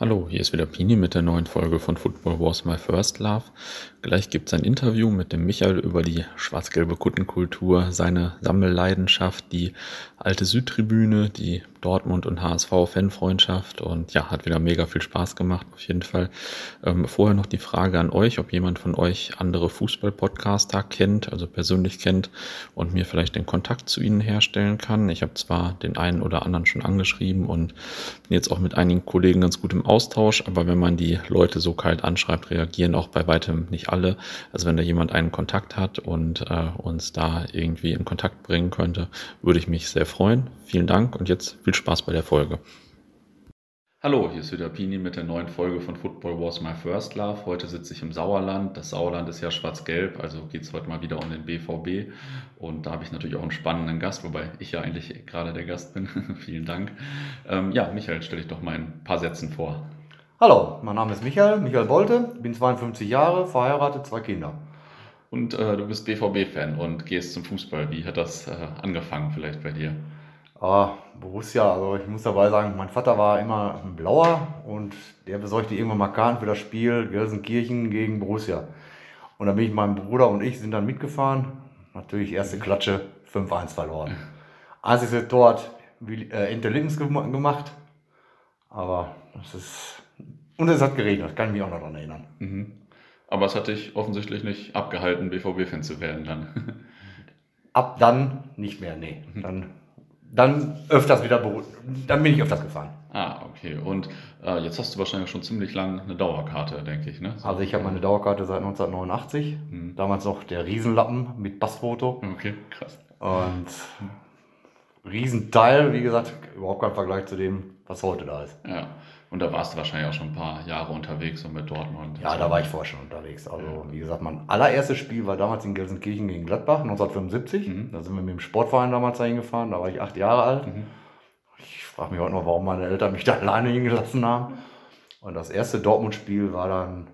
Hallo, hier ist wieder Pini mit der neuen Folge von Football Wars My First Love. Gleich gibt es ein Interview mit dem Michael über die schwarz-gelbe Kuttenkultur, seine Sammelleidenschaft, die alte Südtribüne, die Dortmund und HSV Fanfreundschaft und ja, hat wieder mega viel Spaß gemacht auf jeden Fall. Ähm, vorher noch die Frage an euch, ob jemand von euch andere Fußball-Podcaster kennt, also persönlich kennt und mir vielleicht den Kontakt zu ihnen herstellen kann. Ich habe zwar den einen oder anderen schon angeschrieben und bin jetzt auch mit einigen Kollegen ganz gut im Austausch, aber wenn man die Leute so kalt anschreibt, reagieren auch bei weitem nicht alle. Also wenn da jemand einen Kontakt hat und äh, uns da irgendwie in Kontakt bringen könnte, würde ich mich sehr freuen. Vielen Dank und jetzt viel Spaß bei der Folge. Hallo, hier ist wieder Pini mit der neuen Folge von Football Was My First Love. Heute sitze ich im Sauerland. Das Sauerland ist ja schwarz-gelb, also geht es heute mal wieder um den BVB. Und da habe ich natürlich auch einen spannenden Gast, wobei ich ja eigentlich gerade der Gast bin. Vielen Dank. Ähm, ja, Michael, stelle ich doch mal ein paar Sätzen vor. Hallo, mein Name ist Michael, Michael Bolte, bin 52 Jahre, verheiratet, zwei Kinder. Und äh, du bist BVB-Fan und gehst zum Fußball. Wie hat das äh, angefangen vielleicht bei dir? Ah, Borussia, also ich muss dabei sagen, mein Vater war immer ein Blauer und der besorgte irgendwann mal Karten für das Spiel Gelsenkirchen gegen Borussia. Und dann bin ich, mein Bruder und ich sind dann mitgefahren. Natürlich erste Klatsche, 5-1 verloren. Einzige Tor hat äh, Ente Littens gemacht. Aber es ist. Und es hat geregnet, kann ich mich auch noch daran erinnern. Mhm. Aber es hat dich offensichtlich nicht abgehalten, BVB-Fan zu werden dann. Ab dann nicht mehr, nee. Mhm. Dann dann öfters wieder, dann bin ich öfters gefahren. Ah, okay. Und äh, jetzt hast du wahrscheinlich schon ziemlich lange eine Dauerkarte, denke ich, ne? So also ich habe meine Dauerkarte seit 1989. Hm. Damals noch der Riesenlappen mit Passfoto. Okay, krass. Und Riesenteil, wie gesagt, überhaupt kein Vergleich zu dem, was heute da ist. Ja. Und da warst du wahrscheinlich auch schon ein paar Jahre unterwegs und mit Dortmund. Ja, da war ich vorher schon unterwegs. Also, ja. wie gesagt, mein allererstes Spiel war damals in Gelsenkirchen gegen Gladbach, 1975. Mhm. Da sind wir mit dem Sportverein damals dahin gefahren, da war ich acht Jahre alt. Mhm. Ich frage mich heute noch, warum meine Eltern mich da alleine hingelassen haben. Und das erste Dortmund-Spiel war dann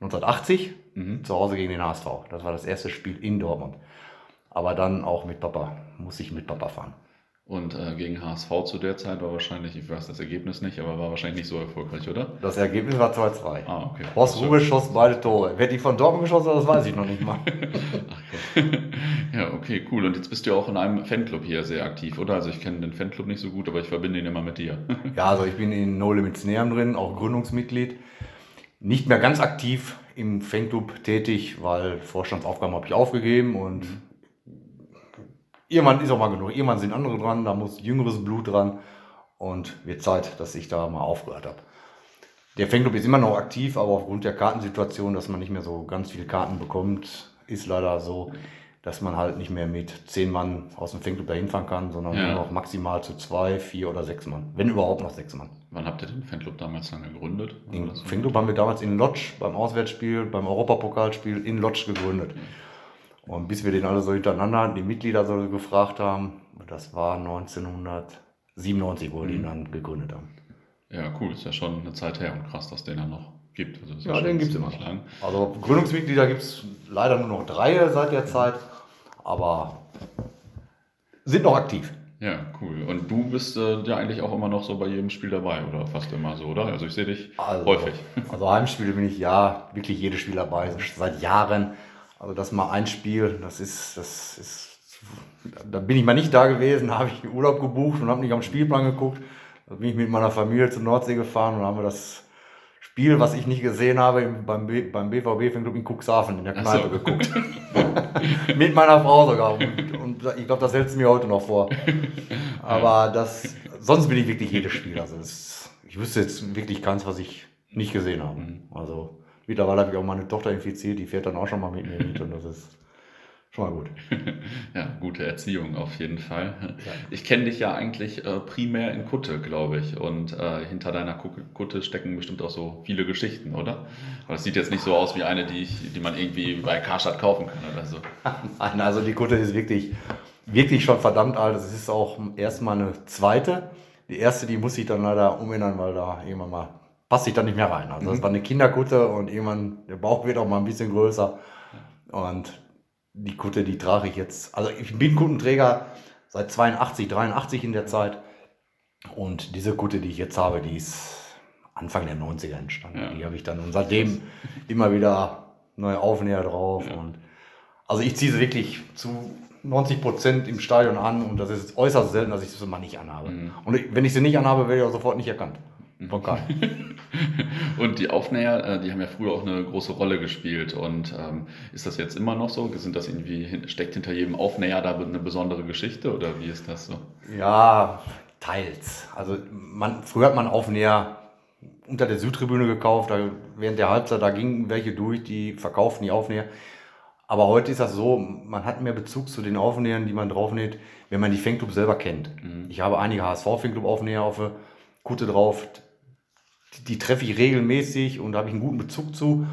1980 mhm. zu Hause gegen den HSV. Das war das erste Spiel in Dortmund. Aber dann auch mit Papa, muss ich mit Papa fahren. Und äh, gegen HSV zu der Zeit war wahrscheinlich, ich weiß das Ergebnis nicht, aber war wahrscheinlich nicht so erfolgreich, oder? Das Ergebnis war 2-2. Ah, okay. Horst Ruhe schoss beide Tore. Wer die von Dortmund geschossen hat, das weiß ich noch nicht mal. ja, okay, cool. Und jetzt bist du ja auch in einem Fanclub hier sehr aktiv, oder? Also ich kenne den Fanclub nicht so gut, aber ich verbinde ihn immer mit dir. ja, also ich bin in No Limits Neam drin, auch Gründungsmitglied. Nicht mehr ganz aktiv im Fanclub tätig, weil Vorstandsaufgaben habe ich aufgegeben und mhm irgendwann ist auch mal genug. Irgendwann sind andere dran, da muss jüngeres Blut dran und wird Zeit, dass ich da mal aufgehört habe. Der Fanclub ist immer noch aktiv, aber aufgrund der Kartensituation, dass man nicht mehr so ganz viele Karten bekommt, ist leider so, dass man halt nicht mehr mit zehn Mann aus dem Fanclub dahin fahren kann, sondern ja. nur noch maximal zu zwei, vier oder sechs Mann. Wenn überhaupt noch sechs Mann. Wann habt ihr den Fanclub damals dann gegründet? Den Fanclub haben wir damals in Lodge beim Auswärtsspiel, beim Europapokalspiel in Lodge gegründet. Mhm. Und bis wir den alle so hintereinander, die Mitglieder so gefragt haben, das war 1997, wo wir mhm. den dann gegründet haben. Ja, cool, ist ja schon eine Zeit her und krass, dass den dann noch gibt. Also ja, ja den gibt es immer. Lang. Also Gründungsmitglieder gibt es leider nur noch drei seit der Zeit, aber sind noch aktiv. Ja, cool. Und du bist äh, ja eigentlich auch immer noch so bei jedem Spiel dabei oder fast immer so, oder? Also ich sehe dich also, häufig. Also Heimspiele bin ich ja wirklich jedes Spiel dabei, seit Jahren. Also das mal ein Spiel, das ist, das ist, da bin ich mal nicht da gewesen, habe ich Urlaub gebucht und habe nicht am Spielplan geguckt. Da bin ich mit meiner Familie zur Nordsee gefahren und haben wir das Spiel, was ich nicht gesehen habe, beim, B, beim BVB Fanclub in Cuxhaven in der Kneipe so. geguckt. mit meiner Frau sogar. Und, und ich glaube, das hält es mir heute noch vor. Aber das, sonst bin ich wirklich jedes Spiel. Also das, ich wüsste jetzt wirklich keins, was ich nicht gesehen habe. Mhm. Also Mittlerweile habe ich auch meine Tochter infiziert, die fährt dann auch schon mal mit mir mit und das ist schon mal gut. ja, gute Erziehung auf jeden Fall. Ja. Ich kenne dich ja eigentlich äh, primär in Kutte, glaube ich. Und äh, hinter deiner Kutte stecken bestimmt auch so viele Geschichten, oder? Aber es sieht jetzt nicht so aus wie eine, die, ich, die man irgendwie bei Karstadt kaufen kann oder so. Nein, also die Kutte ist wirklich, wirklich schon verdammt alt. Es ist auch erstmal eine zweite. Die erste, die muss ich dann leider umändern, weil da irgendwann mal passt sich da nicht mehr rein. Also das mhm. war eine Kinderkutte und irgendwann, der Bauch wird auch mal ein bisschen größer. Und die Kutte, die trage ich jetzt, also ich bin Kuttenträger seit 82, 83 in der Zeit. Und diese Kutte, die ich jetzt habe, die ist Anfang der 90er entstanden. Ja. Die habe ich dann und seitdem immer wieder neue Aufnäher drauf. Ja. Und also ich ziehe sie wirklich zu 90 Prozent im Stadion an und das ist äußerst selten, dass ich sie mal nicht anhabe. Mhm. Und wenn ich sie nicht anhabe, werde ich auch sofort nicht erkannt. Von und die Aufnäher, äh, die haben ja früher auch eine große Rolle gespielt. Und ähm, ist das jetzt immer noch so? Sind das irgendwie, steckt hinter jedem Aufnäher da eine besondere Geschichte oder wie ist das so? Ja, teils. Also man, früher hat man Aufnäher unter der Südtribüne gekauft, da, während der Halbzeit, da gingen welche durch, die verkauften die Aufnäher. Aber heute ist das so, man hat mehr Bezug zu den Aufnähern, die man draufnäht, wenn man die Fanclub selber kennt. Mhm. Ich habe einige HSV-Fanclub-Aufnäher auf der Kutte drauf, die, die treffe ich regelmäßig und da habe ich einen guten Bezug zu.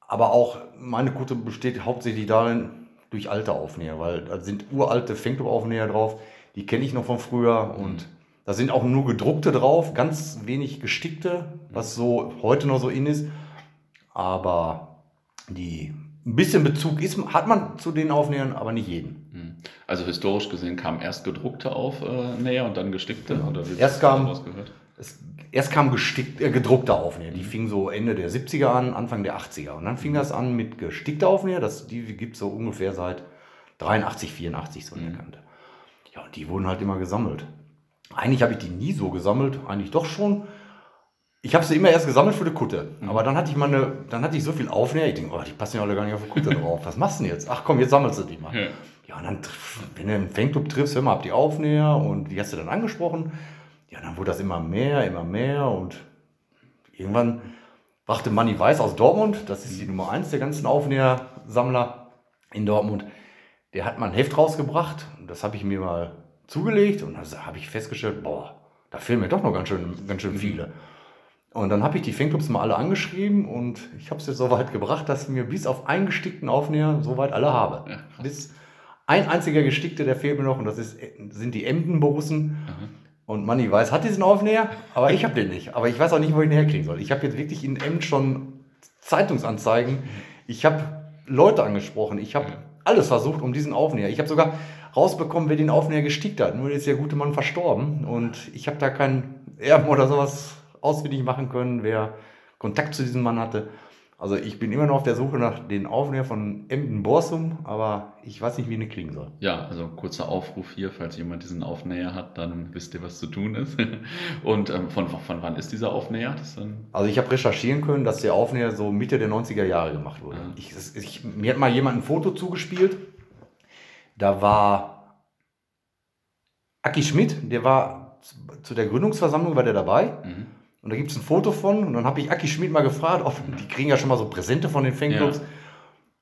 Aber auch meine Kutte besteht hauptsächlich darin, durch alte Aufnäher, weil da sind uralte Fanclub-Aufnäher drauf, die kenne ich noch von früher und mhm. da sind auch nur gedruckte drauf, ganz wenig gestickte, was so heute noch so in ist. Aber die ein bisschen Bezug ist, hat man zu den Aufnähern, aber nicht jeden. Mhm. Also historisch gesehen kam erst gedruckte Aufnäher und dann gestickte? Genau. Oder erst kam, es, erst kam gestickt, äh, gedruckte Aufnäher. Die mhm. fing so Ende der 70er an, Anfang der 80er. Und dann fing das an mit gestickter Aufnäher. Das, die gibt es so ungefähr seit 83, 84 so in der mhm. Kante. Ja, und die wurden halt immer gesammelt. Eigentlich habe ich die nie so gesammelt, eigentlich doch schon. Ich habe sie immer erst gesammelt für die Kutte. Mhm. Aber dann hatte ich mal eine, dann hatte ich so viel Aufnäher, ich denke, oh, die passen ja alle gar nicht auf die Kutte drauf. Was machst du denn jetzt? Ach komm, jetzt sammelst du die mal. Ja, ja und dann, wenn du einen Fanclub triffst, hör mal, ab die Aufnäher und die hast du dann angesprochen. Ja, dann wurde das immer mehr, immer mehr und irgendwann brachte Manny Weiß aus Dortmund, das ist die Nummer eins der ganzen Aufnähersammler in Dortmund, der hat mal ein Heft rausgebracht und das habe ich mir mal zugelegt und da habe ich festgestellt, boah, da fehlen mir doch noch ganz schön, ganz schön viele. Und dann habe ich die Fanclubs mal alle angeschrieben und ich habe es jetzt so weit gebracht, dass ich mir bis auf einen gestickten Aufnäher soweit alle habe. Ja, bis ein einziger gestickte, der fehlt mir noch und das ist, sind die Emden-Borussen. Mhm. Und Manni weiß, hat diesen Aufnäher, aber ich habe den nicht. Aber ich weiß auch nicht, wo ich ihn herkriegen soll. Ich habe jetzt wirklich in Emden schon Zeitungsanzeigen. Ich habe Leute angesprochen. Ich habe alles versucht um diesen Aufnäher. Ich habe sogar rausbekommen, wer den Aufnäher gestickt hat. Nur ist der gute Mann verstorben. Und ich habe da keinen Erben oder sowas ausfindig machen können, wer Kontakt zu diesem Mann hatte. Also ich bin immer noch auf der Suche nach den Aufnäher von Emden Borsum, aber ich weiß nicht, wie ich ihn kriegen soll. Ja, also kurzer Aufruf hier, falls jemand diesen Aufnäher hat, dann wisst ihr, was zu tun ist. Und ähm, von, von wann ist dieser Aufnäher? also ich habe recherchieren können, dass der Aufnäher so Mitte der 90er Jahre gemacht wurde. Ja. Ich, ich, mir hat mal jemand ein Foto zugespielt. Da war Aki Schmidt, der war zu der Gründungsversammlung, war der dabei. Mhm. Und da gibt es ein Foto von. Und dann habe ich Aki Schmidt mal gefragt, ob, die kriegen ja schon mal so Präsente von den Fanclubs. Ja.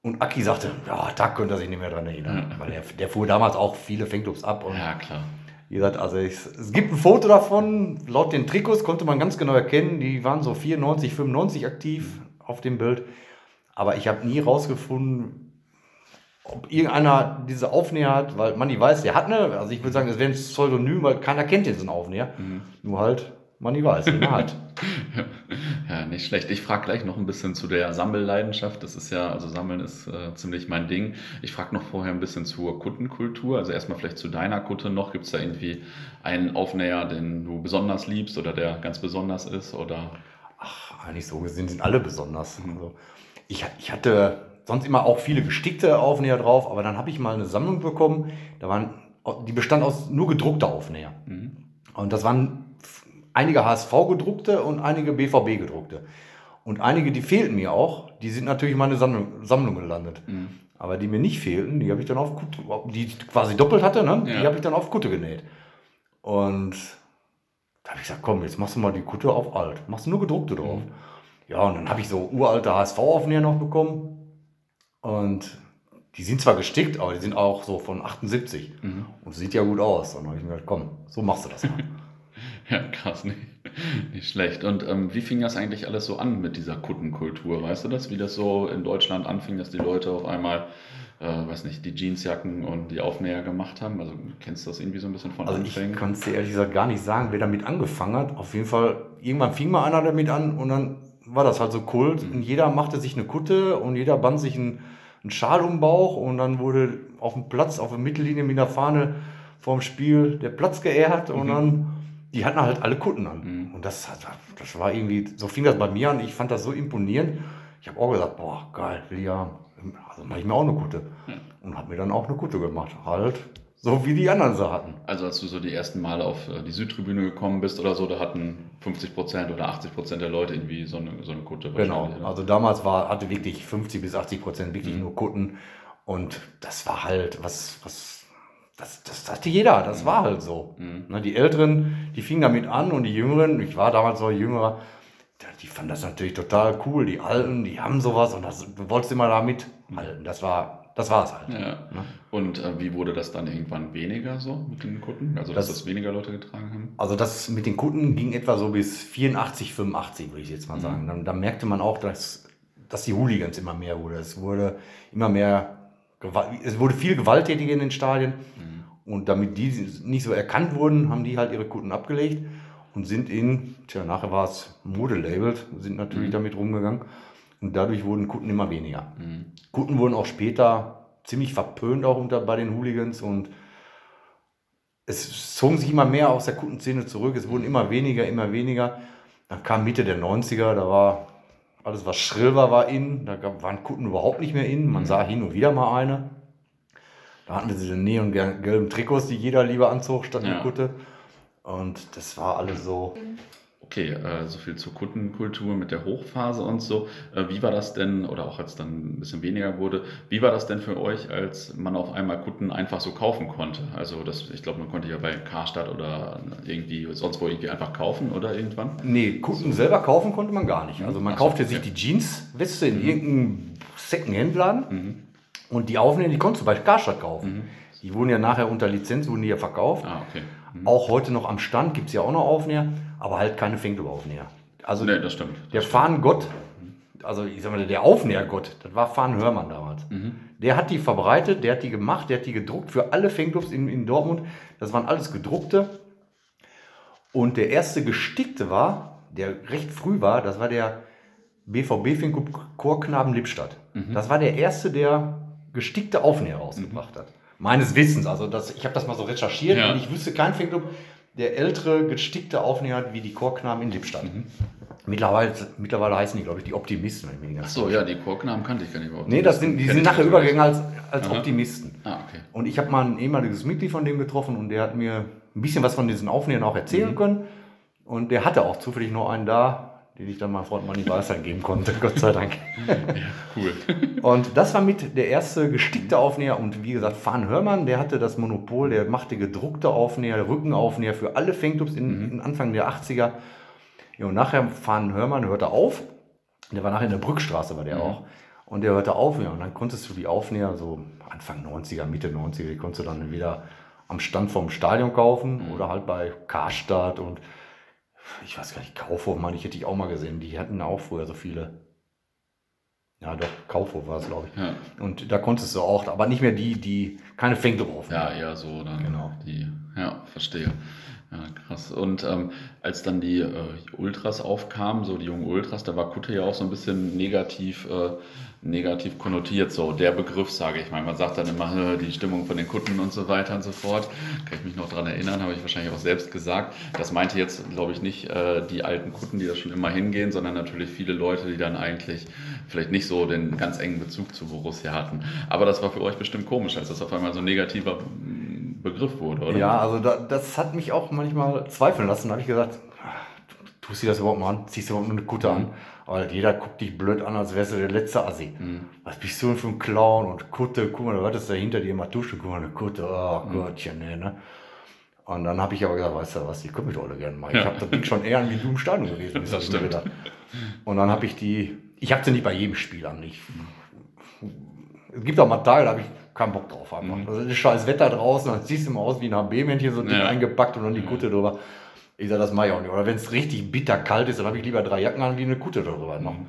Und Aki sagte, ja, da könnte er sich nicht mehr dran erinnern. Ja. Weil der, der fuhr damals auch viele Fanclubs ab. Und ja, klar. Wie gesagt, also ich, es gibt ein Foto davon. Laut den Trikots konnte man ganz genau erkennen, die waren so 94, 95 aktiv auf dem Bild. Aber ich habe nie rausgefunden, ob irgendeiner diese Aufnäher hat, weil man die weiß, der hat eine. Also ich würde sagen, es wäre ein Pseudonym, weil keiner kennt diesen Aufnäher. Mhm. Nur halt man nie weiß, wie man hat. ja, nicht schlecht. Ich frage gleich noch ein bisschen zu der Sammelleidenschaft. Das ist ja, also Sammeln ist äh, ziemlich mein Ding. Ich frage noch vorher ein bisschen zur Kuttenkultur. Also erstmal vielleicht zu deiner Kutte noch. Gibt es da irgendwie einen Aufnäher, den du besonders liebst oder der ganz besonders ist? Oder? Ach, eigentlich so gesehen sind alle besonders. Also ich, ich hatte sonst immer auch viele gestickte Aufnäher drauf, aber dann habe ich mal eine Sammlung bekommen. Da waren, die bestand aus nur gedruckter Aufnäher. Mhm. Und das waren einige HSV gedruckte und einige BVB gedruckte. Und einige, die fehlten mir auch, die sind natürlich in meine Sammlung, Sammlung gelandet. Mhm. Aber die mir nicht fehlten, die habe ich dann auf Kutte, die quasi doppelt hatte, ne? Ja. die habe ich dann auf Kutte genäht. Und da habe ich gesagt, komm, jetzt machst du mal die Kutte auf alt. Machst du nur gedruckte drauf. Mhm. Ja, und dann habe ich so uralte HSV-Aufnäher noch bekommen. Und die sind zwar gestickt, aber die sind auch so von 78. Mhm. Und sieht ja gut aus. Und dann habe ich mir gedacht, komm, so machst du das mal. Ja, krass, nicht, nicht schlecht. Und ähm, wie fing das eigentlich alles so an mit dieser Kuttenkultur? Weißt du das, wie das so in Deutschland anfing, dass die Leute auf einmal, äh, weiß nicht, die Jeansjacken und die Aufnäher gemacht haben? Also kennst du das irgendwie so ein bisschen von also Anfängen? Ich kann es dir ehrlich gesagt gar nicht sagen, wer damit angefangen hat. Auf jeden Fall, irgendwann fing mal einer damit an und dann war das halt so Kult. Mhm. Und jeder machte sich eine Kutte und jeder band sich einen, einen Schal um den Bauch und dann wurde auf dem Platz, auf der Mittellinie mit einer Fahne vorm Spiel der Platz geehrt und mhm. dann die hatten halt alle Kutten an. Mhm. Und das, das war irgendwie, so fing das bei mir an. Ich fand das so imponierend. Ich habe auch gesagt, boah, geil, will ja, also mache ich mir auch eine Kutte. Ja. Und habe mir dann auch eine Kutte gemacht. Halt so wie die anderen sie hatten. Also als du so die ersten Male auf äh, die Südtribüne gekommen bist oder so, da hatten 50 Prozent oder 80 Prozent der Leute irgendwie so eine, so eine Kutte. Genau, also damals war, hatte wirklich 50 bis 80 Prozent wirklich mhm. nur Kutten. Und das war halt, was, was, das, das hatte jeder, das mhm. war halt so. Mhm. Ne, die Älteren, die fingen damit an und die Jüngeren, ich war damals noch jüngerer, die fanden das natürlich total cool. Die Alten, die haben sowas und das, du wolltest immer da mithalten. Das war das war es halt. Ja. Ne? Und äh, wie wurde das dann irgendwann weniger so mit den Kutten? Also, dass das, das, weniger Leute getragen haben? Also, das mit den Kutten ging etwa so bis 84, 85, würde ich jetzt mal mhm. sagen. Dann, dann, merkte man auch, dass, dass die Hooligans immer mehr wurde. Es wurde immer mehr, es wurde viel gewalttätiger in den Stadien. Mhm. Und damit die nicht so erkannt wurden, haben die halt ihre Kutten abgelegt und sind in, tja, nachher war es modelabelt, sind natürlich mhm. damit rumgegangen und dadurch wurden Kutten immer weniger. Mhm. Kutten wurden auch später ziemlich verpönt auch unter, bei den Hooligans und es zogen sich immer mehr aus der Kuttenszene zurück. Es wurden immer weniger, immer weniger. Dann kam Mitte der 90er, da war alles, was schrill war, war in. Da waren Kutten überhaupt nicht mehr in. Man mhm. sah hin und wieder mal eine. Da hatten wir diese neongelben Trikots, die jeder lieber anzog statt ja. Kutte. Und das war alles so. Okay, äh, so viel zur Kuttenkultur mit der Hochphase und so. Äh, wie war das denn, oder auch als dann ein bisschen weniger wurde, wie war das denn für euch, als man auf einmal Kutten einfach so kaufen konnte? Also das, ich glaube, man konnte ja bei Karstadt oder irgendwie sonst wo irgendwie einfach kaufen oder irgendwann? Nee, Kutten so. selber kaufen konnte man gar nicht. Also man Ach kaufte so, sich die Jeansweste in mhm. irgendeinem Secondhand-Laden mhm. und die Aufnäher, die konntest du bei Karstadt kaufen. Mhm. Die wurden ja nachher unter Lizenz, wurden die ja verkauft. Ah, okay. Mhm. Auch heute noch am Stand gibt es ja auch noch Aufnäher aber halt keine Fanclub-Aufnäher. Also nee, das stimmt. Das der Fahnengott, also ich sag mal, der Aufnähergott, das war Fahnen Hörmann damals. Mhm. Der hat die verbreitet, der hat die gemacht, der hat die gedruckt für alle Fanclubs in, in Dortmund. Das waren alles gedruckte. Und der erste gestickte war, der recht früh war, das war der BVB Fanclub Chorknaben Lippstadt. Mhm. Das war der erste, der gestickte Aufnäher rausgebracht mhm. hat. Meines Wissens, also das, ich habe das mal so recherchiert ja. und ich wüsste kein Fanclub, der ältere, gestickte Aufnäher hat wie die Chorknaben in Lippstadt. Mhm. Mittlerweile, mittlerweile heißen die, glaube ich, die Optimisten. Wenn ich Ach so, ja, die Chorknaben kannte ich gar nicht überhaupt. Nee, das sind, die sind nachher übergegangen als, als Optimisten. Ah, okay. Und ich habe mal ein ehemaliges Mitglied von dem getroffen und der hat mir ein bisschen was von diesen Aufnähern auch erzählen mhm. können. Und der hatte auch zufällig nur einen da, den ich dann meinem Freund Manni Weißer geben konnte, Gott sei Dank. Ja, cool. Und das war mit der erste gestickte Aufnäher und wie gesagt, Fahn Hörmann, der hatte das Monopol, der machte gedruckte Aufnäher, Rückenaufnäher für alle Fanclubs in, mhm. in Anfang der 80er. Ja, und nachher Fahn Hörmann hörte auf, der war nachher in der Brückstraße, war der mhm. auch. Und der hörte auf, ja, und dann konntest du die Aufnäher so Anfang 90er, Mitte 90er, die konntest du dann wieder am Stand vom Stadion kaufen mhm. oder halt bei Karstadt und ich weiß gar nicht, Kaufhof, meine ich, hätte ich auch mal gesehen. Die hatten auch früher so viele. Ja, doch, Kaufhof war es, glaube ich. Ja. Und da konntest du auch, aber nicht mehr die, die keine Fänge drauf. Ja, eher so dann. Genau. Die, ja, verstehe. Ja, krass. Und ähm, als dann die äh, Ultras aufkamen, so die jungen Ultras, da war Kutte ja auch so ein bisschen negativ, äh, negativ konnotiert, so der Begriff, sage ich mal. Man sagt dann immer die Stimmung von den Kutten und so weiter und so fort. Kann ich mich noch daran erinnern, habe ich wahrscheinlich auch selbst gesagt. Das meinte jetzt, glaube ich, nicht äh, die alten Kutten, die da schon immer hingehen, sondern natürlich viele Leute, die dann eigentlich vielleicht nicht so den ganz engen Bezug zu Borussia hatten. Aber das war für euch bestimmt komisch, als das auf einmal so ein negativer Begriff wurde, oder? Ja, also da, das hat mich auch manchmal zweifeln lassen. Da habe ich gesagt, tust du das überhaupt mal an? Ziehst du überhaupt eine Kutte mhm. an? Aber jeder guckt dich blöd an, als wärst du der letzte Assi. Mhm. Was bist du denn für ein Clown und Kutte? Guck mal, du hattest da hinter dir mal duschen. Guck mal, eine Kutte. Oh mhm. Gottchen, nee, ne? Und dann habe ich aber gesagt, weißt du was, die können mich doch alle gerne mal. Ich habe das schon eher wie du im Stadion gewesen bist. Das stimmt. Und dann habe ich die, ich habe sie nicht bei jedem Spiel an. Ich, es gibt auch mal Tage, da habe ich keinen Bock drauf einfach. Mhm. Also das ist scheiß Wetter draußen, dann siehst du immer aus wie ein HB-Männchen, so dick ja. eingepackt und dann die Kutte drüber. Ich sage, das mache ich auch nicht. Oder wenn es richtig bitter kalt ist, dann habe ich lieber drei Jacken an, wie eine Kutte darüber noch. Mhm.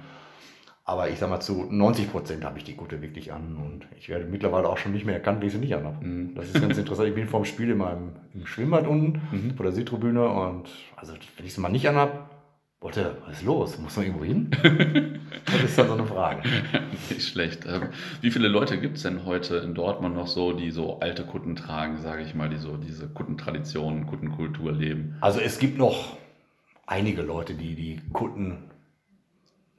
Aber ich sag mal, zu 90 Prozent habe ich die Kutte wirklich an und ich werde mittlerweile auch schon nicht mehr erkannt, wie ich sie nicht anhabe. Mhm. Das ist ganz interessant. Ich bin vorm Spiel immer im, im Schwimmbad unten, mhm. vor der Südtribüne und also wenn ich sie mal nicht anhabe, Leute, was ist los? Muss man irgendwo hin? das ist dann so eine Frage. Nicht schlecht. Ähm, wie viele Leute gibt es denn heute in Dortmund noch so, die so alte Kutten tragen, sage ich mal, die so diese Kuttentradition, Kuttenkultur leben? Also es gibt noch einige Leute, die die Kutten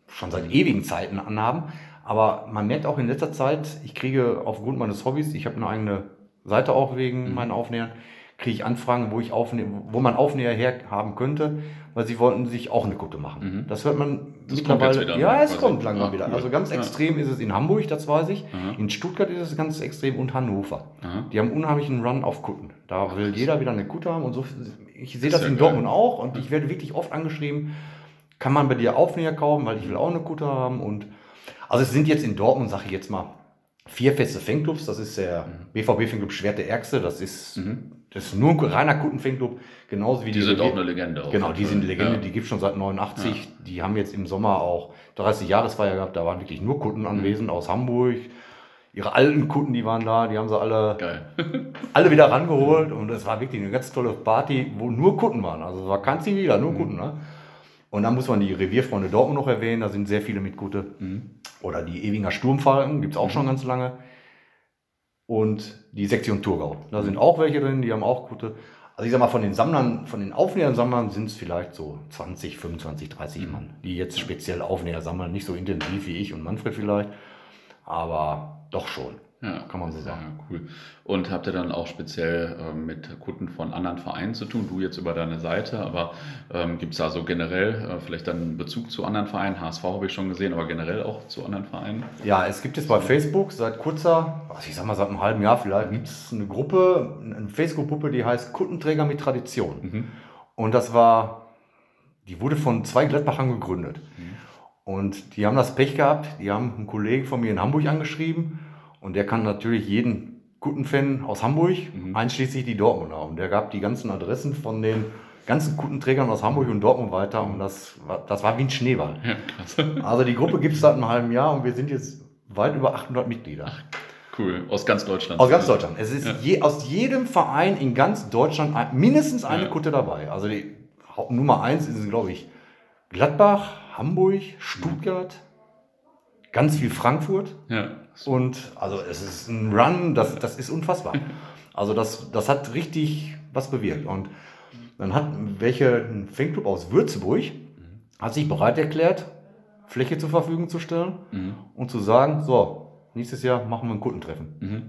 schon seit ewigen Zeiten anhaben. Aber man merkt auch in letzter Zeit, ich kriege aufgrund meines Hobbys, ich habe eine eigene Seite auch wegen mhm. meinen Aufnähern, kriege ich Anfragen, wo ich Aufnäher, wo man Aufnäher her haben könnte, weil sie wollten sich auch eine Kutte machen. Mhm. Das hört man das mittlerweile. ja, es kommt langsam wieder. Also ganz ja. extrem ist es in Hamburg, das weiß ich. Mhm. In Stuttgart ist es ganz extrem und Hannover. Mhm. Die haben unheimlichen Run auf Kutten. Da will jeder wieder eine Kutte haben und so. Ich sehe das, das in Dortmund auch und ich werde wirklich oft angeschrieben, kann man bei dir Aufnäher kaufen, weil ich will auch eine Kutte haben und also es sind jetzt in Dortmund, sage ich jetzt mal, vier feste Fanclubs. Das ist der BVB mhm. Fanclub Schwert der Ärgste. Das ist mhm. Das ist nur ein reiner Kuttenfanclub, genauso wie die. Die sind auch eine Legende. Genau, die sind eine Legende, ja. die gibt es schon seit 89. Ja. Die haben jetzt im Sommer auch 30 Jahresfeier gehabt, da waren wirklich nur Kunden mhm. anwesend aus Hamburg. Ihre alten Kunden, die waren da, die haben sie alle, alle wieder rangeholt und es war wirklich eine ganz tolle Party, wo nur Kunden waren. Also es war kein Ziviler, nur mhm. Kunden. Ne? Und dann muss man die Revierfreunde Dortmund noch erwähnen, da sind sehr viele mit Gute. Mhm. Oder die Ewinger Sturmfalken, gibt es auch mhm. schon ganz lange und die Sektion Thurgau. Da sind auch welche drin, die haben auch gute. Also ich sag mal, von den Sammlern, von den Aufnähersammlern sind es vielleicht so 20, 25, 30 Mann, die jetzt speziell Aufnäher sammeln. Nicht so intensiv wie ich und Manfred vielleicht, aber doch schon. Ja, kann man so sagen. Ja, cool. Und habt ihr dann auch speziell äh, mit Kunden von anderen Vereinen zu tun? Du jetzt über deine Seite, aber ähm, gibt es da so generell äh, vielleicht dann einen Bezug zu anderen Vereinen? HSV habe ich schon gesehen, aber generell auch zu anderen Vereinen? Ja, es gibt jetzt bei Facebook seit kurzer, also ich sag mal seit einem halben Jahr vielleicht, gibt es eine Gruppe, eine Facebook-Gruppe, die heißt Kundenträger mit Tradition. Mhm. Und das war, die wurde von zwei Gladbachern gegründet. Mhm. Und die haben das Pech gehabt, die haben einen Kollegen von mir in Hamburg angeschrieben und der kann natürlich jeden guten Fan aus Hamburg, mhm. einschließlich die Dortmunder. Und der gab die ganzen Adressen von den ganzen guten Trägern aus Hamburg und Dortmund weiter. Und das war, das war wie ein Schneeball. Ja, also die Gruppe gibt es seit einem halben Jahr und wir sind jetzt weit über 800 Mitglieder. Ach, cool, aus ganz Deutschland. Aus ganz Deutschland. Es ist ja. je, aus jedem Verein in ganz Deutschland mindestens eine ja. Kutte dabei. Also die Nummer eins ist, glaube ich, Gladbach, Hamburg, Stuttgart, ganz viel Frankfurt. Ja. Und also es ist ein Run, das, das ist unfassbar. Also das, das hat richtig was bewirkt. Und dann hat welche ein Fanclub aus Würzburg hat sich bereit erklärt, Fläche zur Verfügung zu stellen mhm. und zu sagen, so, nächstes Jahr machen wir ein Kundentreffen. Mhm.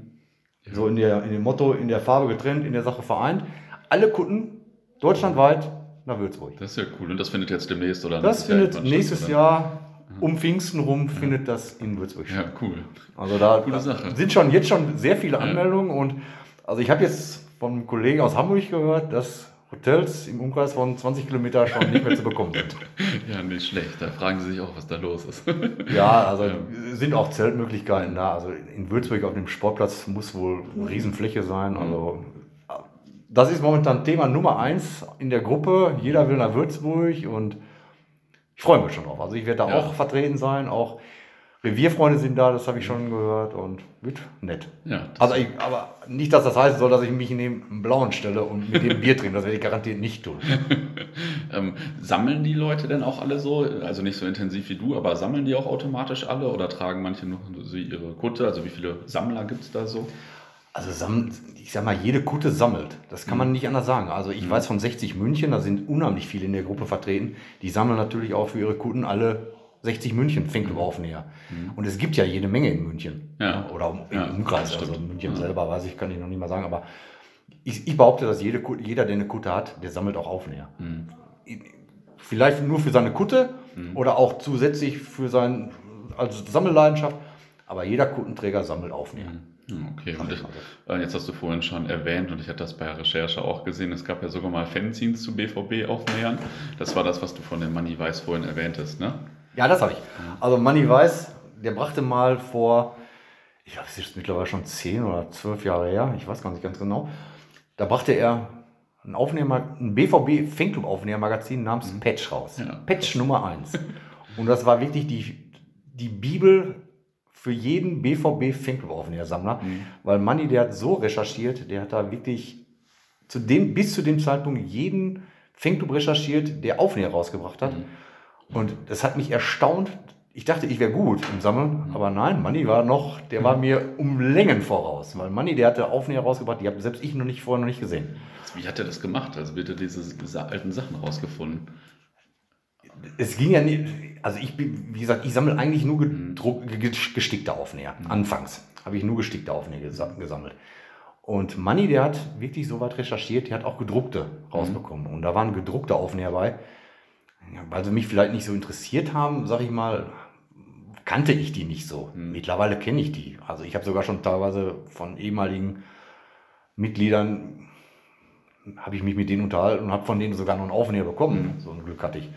Ja. So in, der, in dem Motto, in der Farbe getrennt, in der Sache vereint. Alle Kunden deutschlandweit nach Würzburg. Das ist ja cool. Und das findet jetzt demnächst oder Das findet nächstes Jahr um Pfingsten rum findet das in Würzburg statt. Ja, cool. Also da, da sind schon jetzt schon sehr viele Anmeldungen und also ich habe jetzt von einem Kollegen aus Hamburg gehört, dass Hotels im Umkreis von 20 Kilometer schon nicht mehr zu bekommen sind. ja, nicht schlecht. Da fragen sie sich auch, was da los ist. ja, also ja. sind auch Zeltmöglichkeiten da. Also in Würzburg auf dem Sportplatz muss wohl eine Riesenfläche sein. Also das ist momentan Thema Nummer eins in der Gruppe. Jeder will nach Würzburg und ich freue mich schon drauf. Also ich werde da ja. auch vertreten sein, auch Revierfreunde sind da, das habe ich schon gehört und wird nett. Ja, also ich, aber nicht, dass das heißen soll, dass ich mich in den Blauen stelle und mit dem Bier trinke. Das werde ich garantiert nicht tun. ähm, sammeln die Leute denn auch alle so? Also nicht so intensiv wie du, aber sammeln die auch automatisch alle oder tragen manche noch so ihre Kutte? Also wie viele Sammler gibt es da so? Also ich sag mal, jede Kutte sammelt. Das kann man mhm. nicht anders sagen. Also ich mhm. weiß von 60 München, da sind unheimlich viele in der Gruppe vertreten. Die sammeln natürlich auch für ihre Kunden alle 60 München Finkelbaufnäher. Mhm. Und es gibt ja jede Menge in München. Ja. Oder im ja, Umkreis. Also München ja. selber weiß ich, kann ich noch nicht mal sagen. Aber ich, ich behaupte, dass jede, jeder, der eine Kutte hat, der sammelt auch Aufnäher. Mhm. Vielleicht nur für seine Kutte mhm. oder auch zusätzlich für sein, also Sammelleidenschaft. Aber jeder Kuttenträger sammelt Aufnäher. Mhm. Hm, okay, und ich, äh, jetzt hast du vorhin schon erwähnt und ich hatte das bei der Recherche auch gesehen, es gab ja sogar mal Fanzines zu BVB aufnähern. Das war das, was du von dem Money Weiß vorhin erwähntest, ne? Ja, das habe ich. Also Money Weiß, der brachte mal vor, ich glaube, es ist mittlerweile schon zehn oder zwölf Jahre her, ich weiß gar nicht ganz genau, da brachte er ein Aufnehmer, ein BVB Fanclub Aufnehmermagazin namens mhm. Patch raus. Ja. Patch Nummer 1. Und das war wirklich die, die Bibel für jeden BVB Fanclub-Aufnäher-Sammler, mhm. weil Manni, der hat so recherchiert, der hat da wirklich zu dem, bis zu dem Zeitpunkt jeden Fanclub recherchiert, der Aufnäher rausgebracht hat. Mhm. Und das hat mich erstaunt. Ich dachte, ich wäre gut im Sammeln, aber nein, Manni war noch, der war mir um Längen voraus. Weil Manni, der hatte Aufnäher rausgebracht, die habe selbst ich noch nicht vorher noch nicht gesehen. Wie hat er das gemacht? Also wird er diese alten Sachen rausgefunden? Es ging ja nicht, also ich bin, wie gesagt, ich sammle eigentlich nur ge- gestickte Aufnäher. Anfangs habe ich nur gestickte Aufnäher gesa- gesammelt. Und Manni, der hat wirklich so weit recherchiert, der hat auch gedruckte rausbekommen. Und da waren gedruckte Aufnäher bei. Weil sie mich vielleicht nicht so interessiert haben, sag ich mal, kannte ich die nicht so. Mittlerweile kenne ich die. Also ich habe sogar schon teilweise von ehemaligen Mitgliedern habe ich mich mit denen unterhalten und habe von denen sogar noch einen Aufnäher bekommen. So ein Glück hatte ich.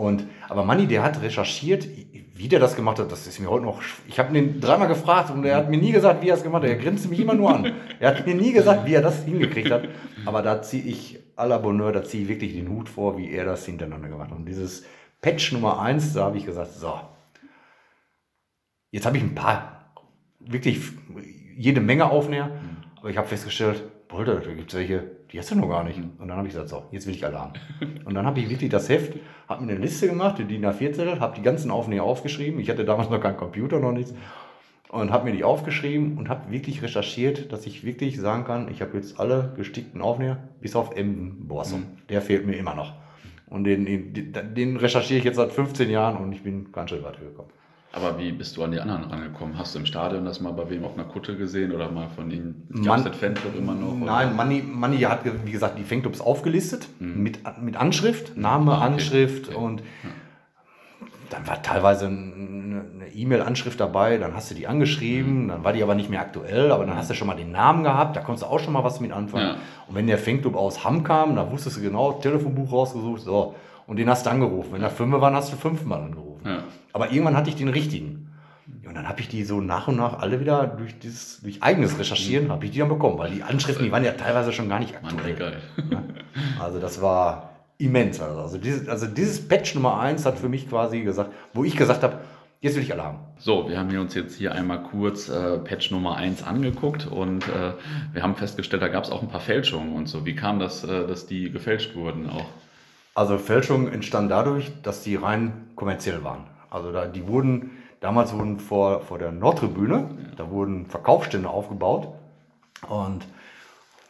Und, aber Manni, der hat recherchiert, wie der das gemacht hat, das ist mir heute noch. Ich habe ihn dreimal gefragt und er hat mir nie gesagt, wie er es gemacht hat. Er grinste mich immer nur an. Er hat mir nie gesagt, wie er das hingekriegt hat. Aber da ziehe ich à la Bonheur, da ziehe ich wirklich den Hut vor, wie er das hintereinander gemacht hat. Und dieses Patch Nummer 1, da habe ich gesagt, so, jetzt habe ich ein paar, wirklich jede Menge Aufnäher, aber ich habe festgestellt, Bolter, da gibt es welche, die hast du noch gar nicht. Und dann habe ich gesagt, so, jetzt will ich haben. Und dann habe ich wirklich das Heft, habe mir eine Liste gemacht, die DIN A4-Zettel, habe die ganzen Aufnäher aufgeschrieben. Ich hatte damals noch keinen Computer, noch nichts. Und habe mir die aufgeschrieben und habe wirklich recherchiert, dass ich wirklich sagen kann, ich habe jetzt alle gestickten Aufnäher, bis auf Emden Borsum. Der fehlt mir immer noch. Und den, den, den recherchiere ich jetzt seit 15 Jahren und ich bin ganz schön weitergekommen. Aber wie bist du an die anderen rangekommen? Hast du im Stadion das mal bei wem auf einer Kutte gesehen oder mal von ihnen? Gab es den Fanclub immer noch? oder? Nein, Manni, Manni hat, wie gesagt, die Fanclubs aufgelistet mit, mit Anschrift, Name, Ah, okay. Anschrift Okay. und dann war teilweise eine E-Mail-Anschrift dabei, dann hast du die angeschrieben, dann war die aber nicht mehr aktuell, aber dann hast du schon mal den Namen gehabt, da konntest du auch schon mal was mit anfangen. Ja. Und wenn der Fanclub aus Hamm kam, da wusstest du genau, Telefonbuch rausgesucht, so, und den hast du angerufen. Wenn da fünf waren, hast du fünfmal angerufen. Ja. Aber irgendwann hatte ich den richtigen. Und dann habe ich die so nach und nach alle wieder durch, dieses, durch eigenes Recherchieren, habe ich die dann bekommen, weil die Anschriften, die waren ja teilweise schon gar nicht Mann, aktuell. geil. Also das war immens. Also, also, dieses, also dieses Patch Nummer 1 hat für mich quasi gesagt, wo ich gesagt habe, jetzt will ich alle haben. So, wir haben uns jetzt hier einmal kurz äh, Patch Nummer 1 angeguckt und äh, wir haben festgestellt, da gab es auch ein paar Fälschungen und so. Wie kam das, äh, dass die gefälscht wurden auch? Also Fälschung entstand dadurch, dass die rein kommerziell waren. Also da, die wurden, damals wurden vor, vor der Nordtribüne, da wurden Verkaufsstände aufgebaut und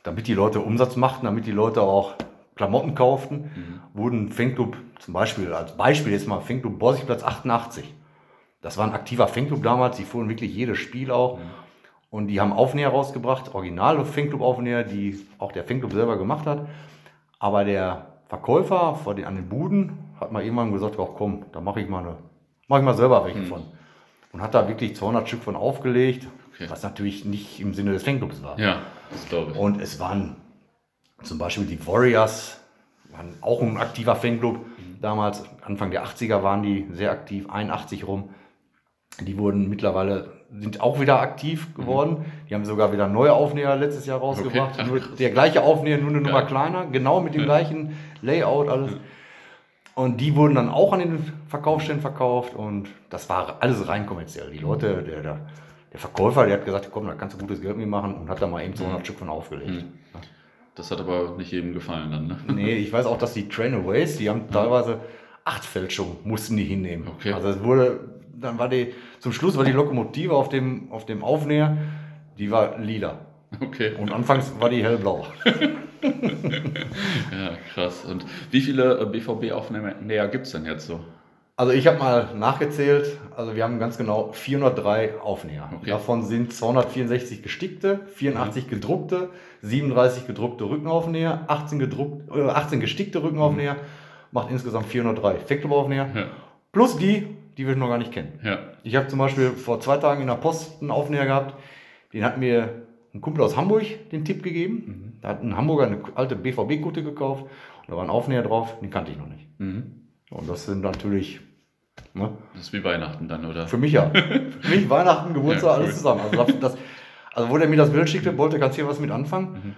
damit die Leute Umsatz machten, damit die Leute auch Klamotten kauften, wurden Fanclub, zum Beispiel, als Beispiel jetzt mal Fanclub Borsigplatz 88. Das war ein aktiver Fanclub damals, die fuhren wirklich jedes Spiel auch. Und die haben Aufnäher rausgebracht, originale Fanclub-Aufnäher, die auch der Fanclub selber gemacht hat. Aber der Verkäufer vor den, an den Buden hat mal irgendwann gesagt, ach komm, da mache ich mal eine, mach ich mal selber welche von. Und hat da wirklich 200 Stück von aufgelegt, Okay. was natürlich nicht im Sinne des Fanclubs war. Ja, das glaube ich. Und es waren zum Beispiel die Warriors, waren auch ein aktiver Fanclub. Damals, Anfang der 80er waren die sehr aktiv, 81 rum. Die wurden mittlerweile, sind auch wieder aktiv geworden. Die haben sogar wieder neue Aufnäher letztes Jahr rausgebracht. Okay. Nur der gleiche Aufnäher, nur eine Nummer kleiner, genau mit dem gleichen Layout, alles. Und die wurden dann auch an den Verkaufsständen verkauft und das war alles rein kommerziell. Die Leute, der, der, der Verkäufer, der hat gesagt, komm, da kannst du gutes Geld mitmachen und hat da mal eben 200 Stück von aufgelegt. Das hat aber nicht jedem gefallen dann, ne? Nee, ich weiß auch, dass die Trainaways, die haben teilweise acht Fälschungen, mussten die hinnehmen. Okay. Also es wurde, dann war die, zum Schluss war die Lokomotive auf dem, auf dem Aufnäher, die war lila. Okay. Und anfangs war die hellblau. Ja, krass. Und wie viele äh, BVB-Aufnäher gibt es denn jetzt so? Also ich habe mal nachgezählt, also wir haben ganz genau 403 Aufnäher. Okay. Davon sind 264 gestickte, 84 gedruckte, 37 gedruckte Rückenaufnäher, 18, gedruckt, äh, 18 gestickte Rückenaufnäher, macht insgesamt 403 Fanclub-Aufnäher. Ja. Plus die, die wir noch gar nicht kennen. Ja. Ich habe zum Beispiel vor zwei Tagen in der Post einen Aufnäher gehabt, den hat mir ein Kumpel aus Hamburg den Tipp gegeben. Da hat ein Hamburger eine alte BVB-Kutte gekauft und da war ein Aufnäher drauf, den kannte ich noch nicht. Mhm. Und das sind natürlich, ne, Das ist wie Weihnachten dann, oder? für mich ja. für mich Weihnachten, Geburtstag, Ja, cool. alles zusammen. Also, das, das, also wo der mir das Bild schickte, wollte, du hier was mit anfangen?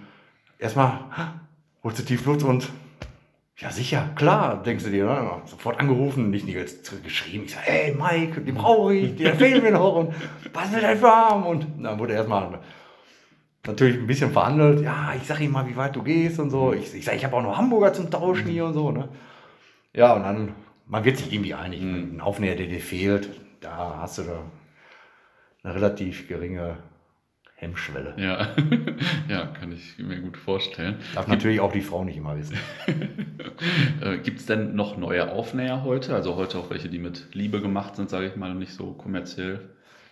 Erstmal, "Ha, holst du Tiefluft und ja sicher, klar, denkst du dir. Ne? Sofort angerufen, nicht Nils geschrieben. Ich sage, hey Mike, die brauche ich, die fehlen mir noch und was will dein Farm? Und dann wurde erstmal natürlich ein bisschen verhandelt. Ja, ich sag ihm mal, wie weit du gehst und so. Ich, ich sage, ich habe auch noch Hamburger zum Tauschen hier und so. Ne? Ja, und dann man wird sich irgendwie einig. Mhm. Ein Aufnäher, der dir fehlt, da hast du da eine relativ geringe Hemmschwelle. Ja, ja kann ich mir gut vorstellen. Darf Gibt, natürlich auch die Frau nicht immer wissen. Äh, Gibt es denn noch neue Aufnäher heute? Also heute auch welche, die mit Liebe gemacht sind, sage ich mal, und nicht so kommerziell?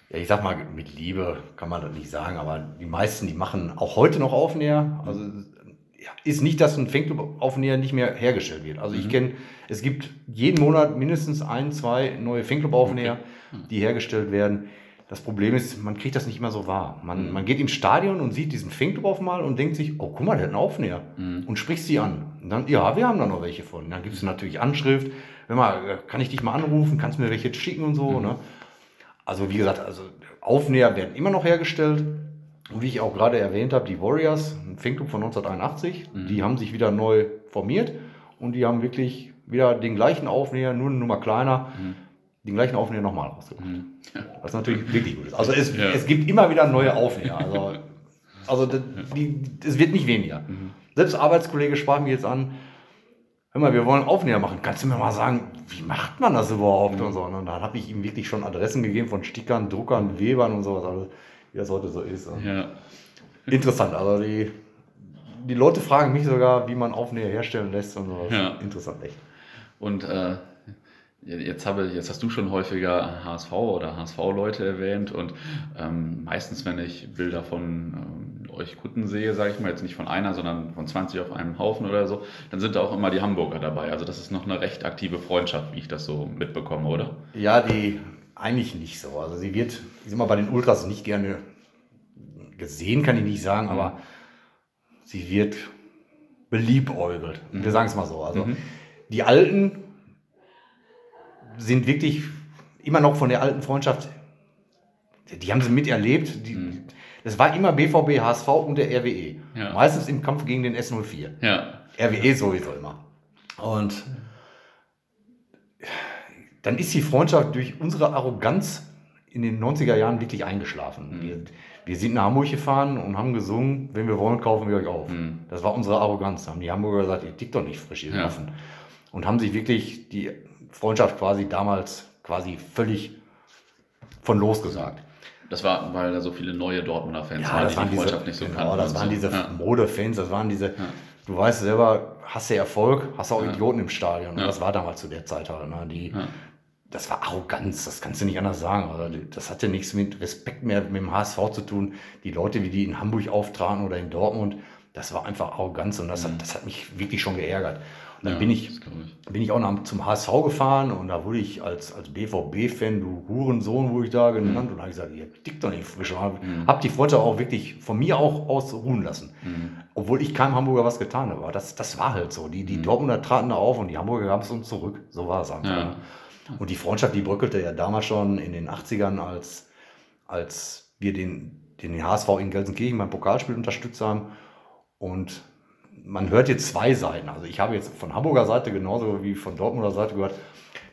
Ja, ich sag mal, mit Liebe kann man das nicht sagen, aber die meisten, die machen auch heute noch Aufnäher. Also ist nicht, dass ein Fanclub-Aufnäher nicht mehr hergestellt wird. Also ich mhm. kenne, es gibt jeden Monat mindestens ein, zwei neue Fanclub-Aufnäher, okay. die hergestellt werden. Das Problem ist, man kriegt das nicht mehr so wahr. Man, mhm. man geht ins Stadion und sieht diesen Fanclub auf mal und denkt sich, oh, guck mal, der hat einen Aufnäher. Mhm. Und spricht sie an. Und dann, ja, wir haben da noch welche von. Dann gibt es natürlich Anschrift. Wenn äh, kann ich dich mal anrufen, kannst du mir welche schicken und so. Mhm. Ne? Also wie gesagt, also Aufnäher werden immer noch hergestellt. Und wie ich auch gerade erwähnt habe, die Warriors, ein Fanclub von 1981, mhm. die haben sich wieder neu formiert und die haben wirklich wieder den gleichen Aufnäher, nur eine Nummer kleiner. Mhm den gleichen Aufnäher nochmal rausgebracht. Mhm. Was natürlich wirklich gut ist. Also es, ja. es gibt immer wieder neue Aufnäher. Also, also das, die, es wird nicht weniger. Mhm. Selbst Arbeitskollege sprach mich jetzt an, hör mal, wir wollen Aufnäher machen. Kannst du mir mal sagen, wie macht man das überhaupt? Mhm. Und, so. und dann habe ich ihm wirklich schon Adressen gegeben von Stickern, Druckern, Webern und sowas, also, wie das heute so ist. Ja. Interessant. Also die, die Leute fragen mich sogar, wie man Aufnäher herstellen lässt und sowas. Ja. Interessant, echt. Und äh, Jetzt, habe, jetzt hast du schon häufiger HSV oder HSV-Leute erwähnt und ähm, meistens, wenn ich Bilder von ähm, euch Kunden sehe, sage ich mal, jetzt nicht von einer, sondern von 20 auf einem Haufen oder so, dann sind da auch immer die Hamburger dabei. Also das ist noch eine recht aktive Freundschaft, wie ich das so mitbekomme, oder? Ja, die eigentlich nicht so. Also sie wird, ich sag mal, bei den Ultras nicht gerne gesehen, kann ich nicht sagen, mhm. aber sie wird beliebäugelt. Mhm. Wir sagen es mal so. Also mhm. die Alten sind wirklich immer noch von der alten Freundschaft, die haben sie miterlebt. Die, mhm. Das war immer BVB, HSV und der RWE. Ja. Meistens im Kampf gegen den S04. Ja. RWE sowieso immer. Und dann ist die Freundschaft durch unsere Arroganz in den 90er Jahren wirklich eingeschlafen. Mhm. Wir, wir, sind nach Hamburg gefahren und haben gesungen, wenn wir wollen, kaufen wir euch auf. Mhm. Das war unsere Arroganz. Da haben die Hamburger gesagt, ihr tickt doch nicht frisch, ihr ja. Und haben sich wirklich die Freundschaft quasi damals quasi völlig von losgesagt. Das war, weil da so viele neue Dortmunder Fans ja, waren, die waren die Freundschaft diese, nicht so genau, kannten. das waren so. diese ja. Modefans, das waren diese, ja. du weißt selber, hast du Erfolg, hast auch ja. Idioten im Stadion. Und das war damals zu der Zeit halt. Ne? Die, Das war Arroganz, das kannst du nicht anders sagen. Also das hatte nichts mit Respekt mehr mit dem HSV zu tun. Die Leute, wie die in Hamburg auftraten oder in Dortmund, das war einfach Arroganz und das, mhm. hat, das hat mich wirklich schon geärgert. Und dann ja, bin, ich, ich, bin ich auch nach, zum HSV gefahren und da wurde ich als, als BVB-Fan, du Hurensohn, wurde ich da genannt. Mhm. Und da habe ich gesagt, ihr dick doch nicht frisch. Mhm. Habe die Freundschaft auch wirklich von mir auch aus ruhen lassen. Mhm. Obwohl ich keinem Hamburger was getan habe. Aber das, das war halt so. Die, die mhm. Dortmunder traten da auf und die Hamburger gaben es uns zurück. So war es einfach. Ja. Und die Freundschaft, die bröckelte ja damals schon in den 80ern, als, als wir den, den HSV in Gelsenkirchen beim Pokalspiel unterstützt haben. Und man hört jetzt zwei Seiten. Also ich habe jetzt von Hamburger Seite genauso wie von Dortmunder Seite gehört,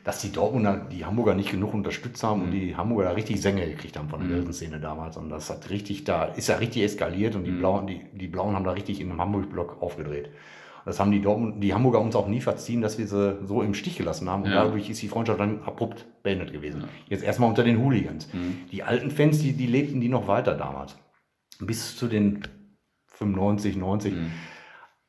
dass die Dortmunder die Hamburger nicht genug unterstützt haben mhm. und die Hamburger da richtig Sänger gekriegt haben von der mhm. Szene damals. Und das hat richtig da, ist ja richtig eskaliert und die mhm. Blauen, die, die Blauen haben da richtig in einem Hamburg-Block aufgedreht. Und das haben die Dortmund, die Hamburger uns auch nie verziehen, dass wir sie so im Stich gelassen haben. Und ja. dadurch ist die Freundschaft dann abrupt beendet gewesen. Ja. Jetzt erstmal unter den Hooligans. Mhm. Die alten Fans, die, die lebten die noch weiter damals. Bis zu den 95, 90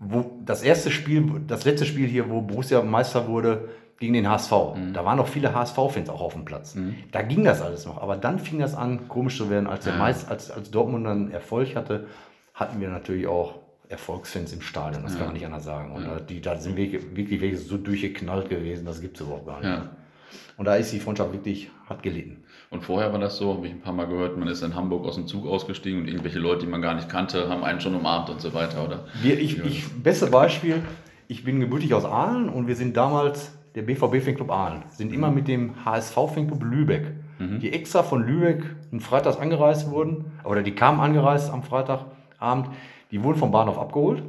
wo das erste Spiel, das letzte Spiel hier, wo Borussia Meister wurde gegen den HSV, mhm. da waren noch viele HSV-Fans auch auf dem Platz. Mhm. Da ging das alles noch. Aber dann fing das an, komisch zu werden. Als, der ja. Meist, als, als Dortmund dann Erfolg hatte, hatten wir natürlich auch Erfolgsfans im Stadion. Das ja. kann man nicht anders sagen. Und ja. da, die, da sind wir wirklich welche so durchgeknallt gewesen, das gibt es überhaupt gar nicht. Und da ist die Freundschaft wirklich, hat gelitten. Und vorher war das so, habe ich ein paar Mal gehört, man ist in Hamburg aus dem Zug ausgestiegen und irgendwelche Leute, die man gar nicht kannte, haben einen schon umarmt und so weiter, oder? Wir, ich, ich, beste Beispiel, ich bin gebürtig aus Aalen und wir sind damals, der BVB Fanclub Aalen, sind immer mit dem HSV Fanclub Lübeck, mhm. die extra von Lübeck einen Freitags angereist wurden, oder die kamen angereist am Freitagabend, die wurden vom Bahnhof abgeholt,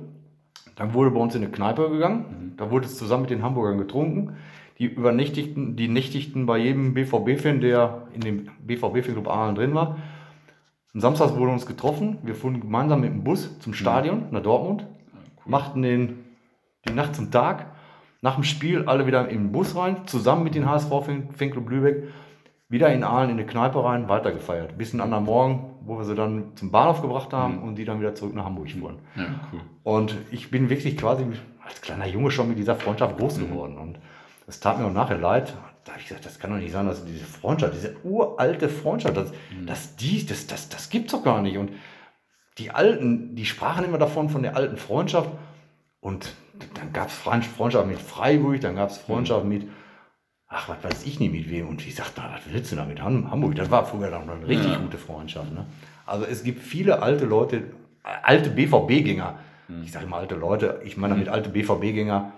dann wurde bei uns in eine Kneipe gegangen, mhm. da wurde es zusammen mit den Hamburgern getrunken, die übernächtigten, die nächtigten bei jedem BVB-Fan, der in dem BVB-Fanclub Aalen drin war. Am Samstag wurden uns getroffen. Wir fuhren gemeinsam mit dem Bus zum Stadion nach Dortmund, cool. machten den, die Nacht zum Tag nach dem Spiel alle wieder in den Bus rein, zusammen mit den HSV Fanclub Lübeck, wieder in Aalen in eine Kneipe rein, weitergefeiert. Bis einen anderen Morgen, wo wir sie dann zum Bahnhof gebracht haben mhm. und die dann wieder zurück nach Hamburg fuhren. Ja, cool. Und ich bin wirklich quasi als kleiner Junge schon mit dieser Freundschaft groß mhm. geworden. Und das tat mir auch nachher leid. Da habe ich gesagt, das kann doch nicht sein, dass diese Freundschaft, diese uralte Freundschaft, das, mhm. das, die, das, das, das gibt's doch gar nicht. Und die Alten, die sprachen immer davon, von der alten Freundschaft. Und dann gab es Freundschaft mit Freiburg, dann gab es Freundschaft mit, ach, was weiß ich nicht mit wem. Und ich sagte, was willst du da mit Hamburg? Das war früher dann eine richtig ja. gute Freundschaft. Ne? Also es gibt viele alte Leute, alte BVB-Gänger, mhm. ich sage immer alte Leute, ich meine damit mhm. alte BVB-Gänger,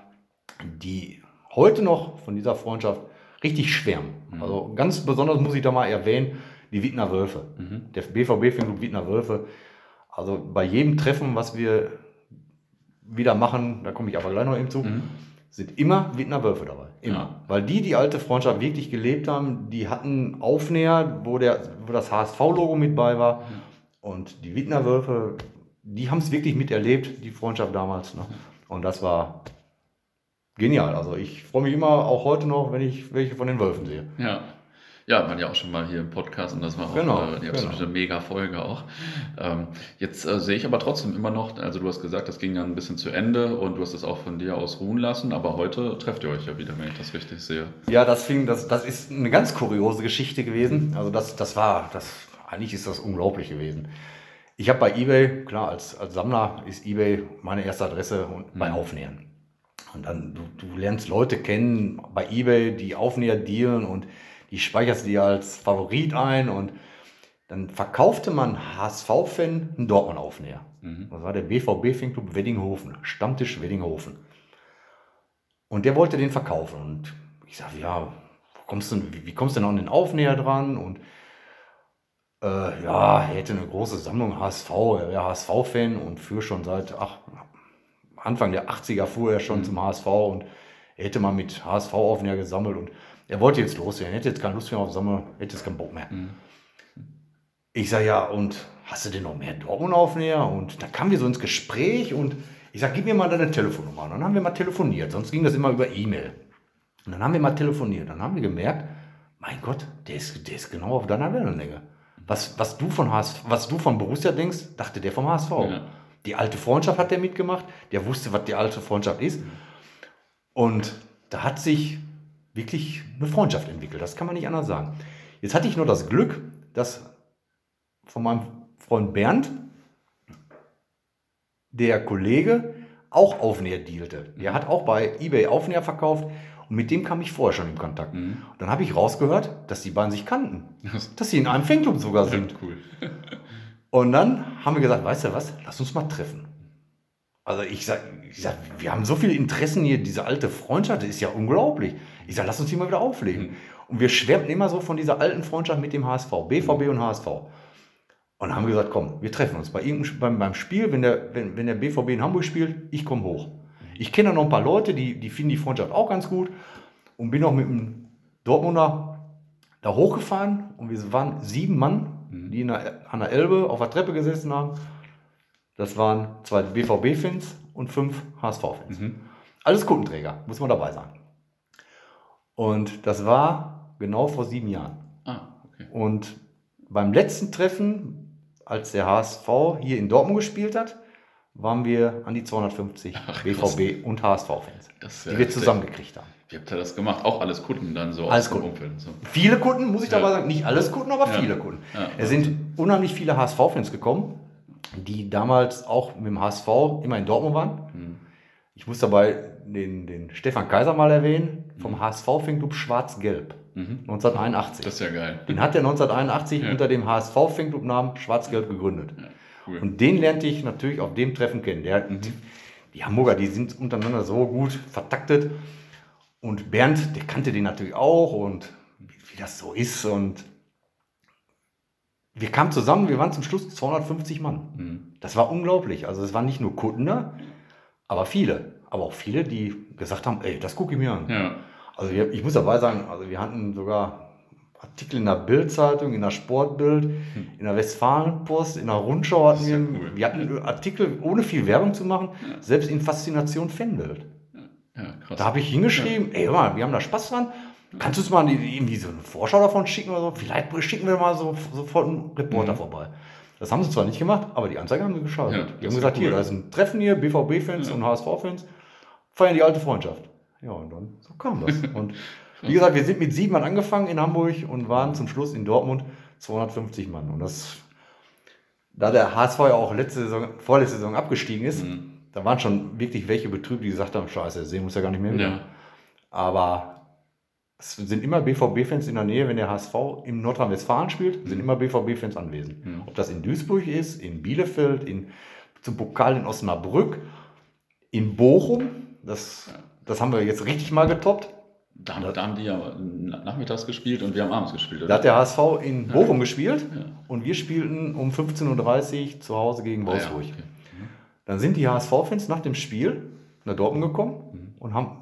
die heute noch von dieser Freundschaft richtig schwärmen. Mhm. Also ganz besonders muss ich da mal erwähnen, die Wittner Wölfe. Mhm. Der BVB-Fanclub Wittner Wölfe. Also bei jedem Treffen, was wir wieder machen, da komme ich aber gleich noch eben zu, mhm. sind immer Wittner Wölfe dabei. Immer. Ja. Weil die die alte Freundschaft wirklich gelebt haben. Die hatten Aufnäher, wo, der, wo das HSV-Logo mit bei war. Ja. Und die Wittner Wölfe, die haben es wirklich miterlebt, die Freundschaft damals. Ne? Und das war genial. Also ich freue mich immer auch heute noch, wenn ich welche von den Wölfen sehe. Ja. Ja, waren ja auch schon mal hier im Podcast und das war auch genau, äh, die absolute genau. Mega-Folge auch. Ähm, jetzt äh, sehe ich aber trotzdem immer noch, also du hast gesagt, das ging dann ein bisschen zu Ende und du hast es auch von dir aus ruhen lassen, aber heute trefft ihr euch ja wieder, wenn ich das richtig sehe. Ja, das fing, das, das ist eine ganz kuriose Geschichte gewesen. Also das, das war, das, eigentlich ist das unglaublich gewesen. Ich habe bei eBay, klar, als, als Sammler ist eBay meine erste Adresse und bei mhm. Und dann, du, du lernst Leute kennen bei eBay, die Aufnäher dealen und die speicherst dir als Favorit ein und dann verkaufte man HSV-Fan einen Dortmund-Aufnäher. Mhm. Das war der BVB-Fanclub Weddinghofen, Stammtisch Weddinghofen. Und der wollte den verkaufen. Und ich sage, ja, kommst du, wie, kommst du denn an den Aufnäher dran? Und äh, ja, er hätte eine große Sammlung HSV, er wäre HSV-Fan und fuhr schon seit ach, Anfang der 80er fuhr er schon mhm. zum HSV und er hätte mal mit HSV-Aufnäher gesammelt und er wollte jetzt losgehen, er hätte jetzt keine Lust mehr auf Sommer, hätte jetzt keinen Bock mehr. Mhm. Ich sage, ja, und hast du denn noch mehr Dortmund-Aufnäher? Und da kamen wir so ins Gespräch und ich sage, gib mir mal deine Telefonnummer. Und dann haben wir mal telefoniert, sonst ging das immer über E-Mail. Und dann haben wir mal telefoniert, dann haben wir gemerkt, mein Gott, der ist, der ist genau auf deiner Wellenlänge. Was, was, du von HSV, was du von Borussia denkst, dachte der vom HSV. Ja. Die alte Freundschaft hat der mitgemacht, der wusste, was die alte Freundschaft ist. Und da hat sich wirklich eine Freundschaft entwickelt. Das kann man nicht anders sagen. Jetzt hatte ich nur das Glück, dass von meinem Freund Bernd der Kollege auch Aufnäher dealte. Der hat auch bei eBay Aufnäher verkauft und mit dem kam ich vorher schon in Kontakt. Mhm. Und dann habe ich rausgehört, dass die beiden sich kannten. dass sie in einem Fanclub sogar sind. Cool. Und dann haben wir gesagt, weißt du was, lass uns mal treffen. Also ich sag, ich sag, wir haben so viele Interessen hier, diese alte Freundschaft, das ist ja unglaublich. Ich sage, lass uns die mal wieder auflegen. Mhm. Und wir schwärmten immer so von dieser alten Freundschaft mit dem HSV, BVB und HSV. Und haben gesagt, komm, wir treffen uns bei beim, beim Spiel, wenn der, wenn, wenn der BVB in Hamburg spielt, ich komme hoch. Ich kenne noch ein paar Leute, die, die finden die Freundschaft auch ganz gut und bin auch mit einem Dortmunder da hochgefahren und wir waren sieben Mann, mhm. die der, an der Elbe auf der Treppe gesessen haben. Das waren zwei BVB-Fans und fünf HSV-Fans. Mhm. Alles Kundenträger, muss man dabei sein. Und das war genau vor sieben Jahren. Ah, okay. Und beim letzten Treffen, als der HSV hier in Dortmund gespielt hat, waren wir an die 250 Ach, BVB und HSV-Fans, die wir zusammengekriegt haben. Wie habt ihr das gemacht? Auch alles Kunden dann so alles aus Kunden. Umfeld? So. Viele Kunden, muss ich ja. dabei sagen. Nicht alles Kunden, aber ja. viele Kunden. Ja, es sind unheimlich viele HSV-Fans gekommen, die damals auch mit dem HSV immer in Dortmund waren. Hm. Ich muss dabei den, den Stefan Kaiser mal erwähnen, vom HSV Fanclub Schwarz-Gelb. Mhm. 1981. Das ist ja geil. Den hat er 1981 ja. unter dem HSV Fanclub Namen Schwarz-Gelb gegründet. Cool. Und den lernte ich natürlich auf dem Treffen kennen. Der, mhm. die, die Hamburger, die sind untereinander so gut vertaktet. Und Bernd, der kannte den natürlich auch und wie, das so ist. Und wir kamen zusammen, wir waren zum Schluss 250 Mann. Mhm. Das war unglaublich. Also es waren nicht nur Kunden, aber viele aber auch viele, die gesagt haben, ey, das gucke ich mir an. Ja. Also wir, ich muss dabei sagen, also wir hatten sogar Artikel in der Bildzeitung, in der Sportbild, hm. in der Westfalenpost, in der Rundschau hatten wir, cool. wir hatten Artikel ohne viel Werbung zu machen, ja. selbst in Faszination Fanbild. Ja, Da habe ich hingeschrieben, ey, hör mal, wir haben da Spaß dran. Kannst du uns mal irgendwie so eine Vorschau davon schicken oder so? Vielleicht schicken wir mal so, sofort einen Reporter vorbei. Das haben sie zwar nicht gemacht, aber die Anzeige haben sie geschaltet. Ja, die haben gesagt, cool. hier, da ist ein Treffen hier, BVB-Fans und HSV-Fans, feiern die alte Freundschaft. Ja, und dann so kam das. Und wie gesagt, wir sind mit sieben Mann angefangen in Hamburg und waren zum Schluss in Dortmund 250 Mann. Und das, da der HSV ja auch letzte Saison, vorletzte Saison abgestiegen ist, Mhm. Da waren schon wirklich welche Betriebe, die gesagt haben, scheiße, sehen wir uns ja gar nicht mehr. wieder. Ja. Aber es sind immer BVB-Fans in der Nähe, wenn der HSV im Nordrhein-Westfalen spielt, sind immer BVB-Fans anwesend. Mhm. Ob das in Duisburg ist, in Bielefeld, in, zum Pokal in Osnabrück, in Bochum, das, das haben wir jetzt richtig mal getoppt. Da haben, da haben die ja nachmittags gespielt und wir haben abends gespielt, Da oder? hat der HSV in Bochum gespielt Ja. und wir spielten um 15.30 Uhr zu Hause gegen Ah, ja, Wolfsburg. okay. Dann sind die HSV-Fans nach dem Spiel nach Dortmund gekommen und haben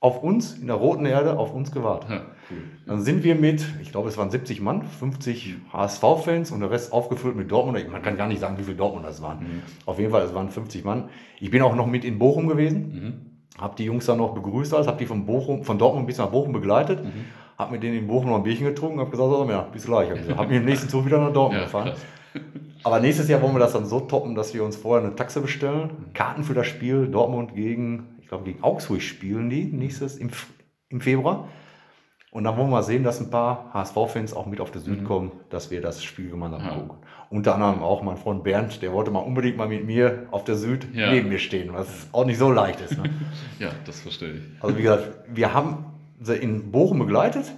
auf uns, in der roten Erde, auf uns gewartet. Ja, cool. Dann sind wir mit, ich glaube, es waren 70 Mann, 50 HSV-Fans und der Rest aufgefüllt mit Dortmunder. Man kann gar nicht sagen, wie viele Dortmunder es waren. Auf jeden Fall, es waren 50 Mann. Ich bin auch noch mit in Bochum gewesen, habe die Jungs dann noch begrüßt, als habe die von, Bochum, von Dortmund bis nach Bochum begleitet, habe mit denen in Bochum noch ein Bierchen getrunken, habe gesagt, so, ja, bis gleich. Habe hab mich im nächsten Zug wieder nach Dortmund Ja, gefahren. krass. Aber nächstes Jahr wollen wir das dann so toppen, dass wir uns vorher eine Taxe bestellen, Karten für das Spiel Dortmund gegen, ich glaube, gegen Augsburg spielen die nächstes im, im Februar. Und dann wollen wir mal sehen, dass ein paar HSV-Fans auch mit auf die Süd kommen, dass wir das Spiel gemeinsam Ja. gucken. Unter anderem auch mein Freund Bernd, der wollte mal unbedingt mal mit mir auf der Süd Ja. neben mir stehen, was auch nicht so leicht ist. Ne? Ja, das verstehe ich. Also wie gesagt, wir haben sie in Bochum begleitet,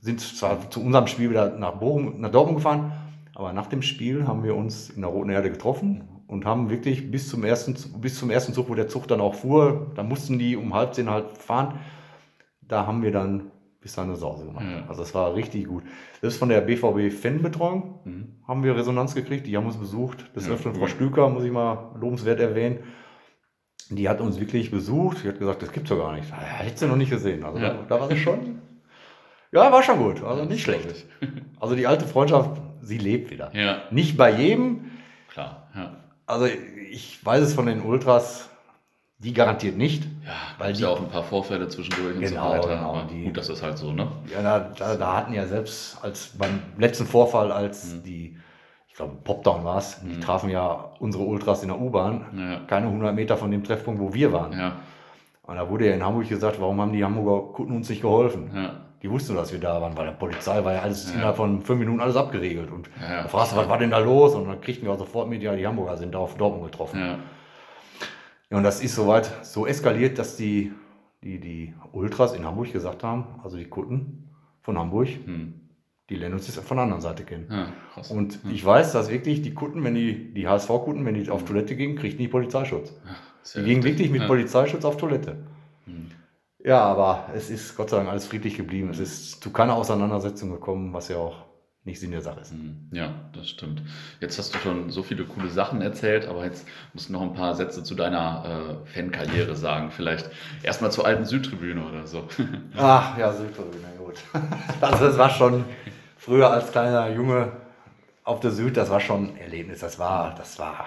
sind zwar zu unserem Spiel wieder nach Bochum, nach Dortmund gefahren, aber nach dem Spiel haben wir uns in der Roten Erde getroffen und haben wirklich bis zum ersten, bis zum ersten Zug, wo der Zug dann auch fuhr, da mussten die um halb zehn halt fahren, da haben wir dann bis dann eine Sause gemacht. Ja. Also das war richtig gut. Selbst von der BVB-Fanbetreuung haben wir Resonanz gekriegt, die haben uns besucht. Des Ja, Öfteren. Frau Stüker, muss ich mal lobenswert erwähnen. Die hat uns wirklich besucht. Die hat gesagt, das gibt's doch gar nicht. Ja, hättest du noch nicht gesehen. Also Ja. da, da war sie schon. Ja, war schon gut. Also nicht Das schlecht. Also die alte Freundschaft, sie lebt wieder. Ja, Nicht bei jedem. klar. Ja, Also ich weiß es von den Ultras, die garantiert nicht. ja Weil die- ja auch ein paar Vorfälle zwischendurch und Genau, so weiter. genau, aber die- gut, das ist halt so, ne? Ja, da, da, da hatten ja selbst als beim letzten Vorfall, als die, ich glaube, Popdown war es, die trafen ja unsere Ultras in der U-Bahn, Ja. keine 100 Meter von dem Treffpunkt, wo wir waren. Ja, Und da wurde ja in Hamburg gesagt, warum haben die Hamburger Kunden uns nicht geholfen? ja. Die wussten, dass wir da waren, weil der Polizei war ja alles innerhalb von fünf Minuten alles abgeregelt. Und Ja. da fragst du, was war denn da los? Und dann kriegten wir auch sofort mit, ja, die Hamburger sind da auf Dortmund getroffen. Ja, Ja, und das ist soweit so eskaliert, dass die, die, die Ultras in Hamburg gesagt haben, also die Kunden von Hamburg, hm. die lernen uns jetzt von der anderen Seite kennen. ja. Und ich weiß, dass wirklich die Kunden, wenn die, die HSV-Kunden, wenn die auf Toilette gingen, kriegten die Polizeischutz. Die gingen wirklich mit ja. Polizeischutz auf Toilette. Ja, aber es ist Gott sei Dank alles friedlich geblieben. Es ist zu keiner Auseinandersetzung gekommen, was ja auch nicht Sinn der Sache ist. Hm, Ja, das stimmt. Jetzt hast du schon so viele coole Sachen erzählt, aber jetzt musst du noch ein paar Sätze zu deiner äh, Fankarriere sagen. Vielleicht erstmal zur alten Südtribüne oder so. Ach ja, Südtribüne, gut. Also das war schon früher als kleiner Junge auf der Süd, das war schon ein Erlebnis. Das war, das war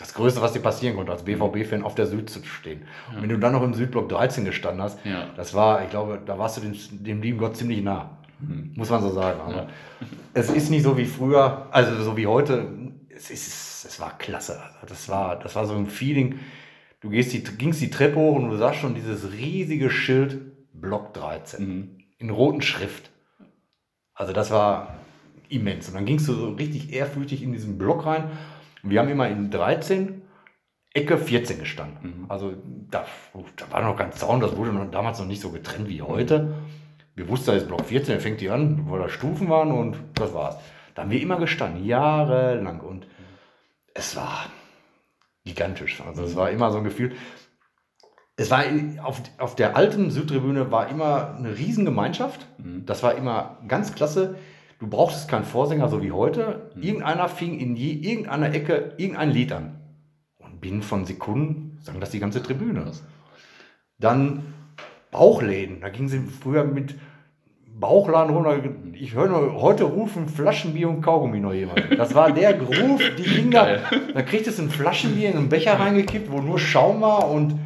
das Größte, was dir passieren konnte, als BVB-Fan auf der Süd zu stehen. Und wenn du dann noch im Südblock 13 gestanden hast, Ja. das war, ich glaube, da warst du dem, dem lieben Gott ziemlich nah. Muss man so sagen. Aber Ja. es ist nicht so wie früher, also so wie heute. Es ist, es war klasse. Also das war, das war so ein Feeling. Du gehst die, gingst die Treppe hoch und du sahst schon dieses riesige Schild Block 13 in roten Schrift. Also das war immens. Und dann gingst du so richtig ehrfürchtig in diesen Block rein. Wir haben immer in 13 Ecke 14 gestanden. Also da, da war noch kein Zaun, das wurde noch, damals noch nicht so getrennt wie heute. Wir wussten, da ist Block 14, der fängt die an, wo da Stufen waren und das war's. Da haben wir immer gestanden, jahrelang. Und es war gigantisch. Also es war immer so ein Gefühl. Es war auf, auf der alten Südtribüne war immer eine Riesengemeinschaft. Das war immer ganz klasse. Du brauchtest keinen Vorsänger, so wie heute. Irgendeiner fing in je, irgendeiner Ecke irgendein Lied an. Und binnen von Sekunden sang das die ganze Tribüne. Dann Bauchläden. Da gingen sie früher mit Bauchladen runter. Ich höre nur, heute rufen Flaschenbier und Kaugummi noch jemand. Das war der Ruf, die ging da. Geil. Dann kriegtest du ein Flaschenbier in einen Becher reingekippt, wo nur Schaum war und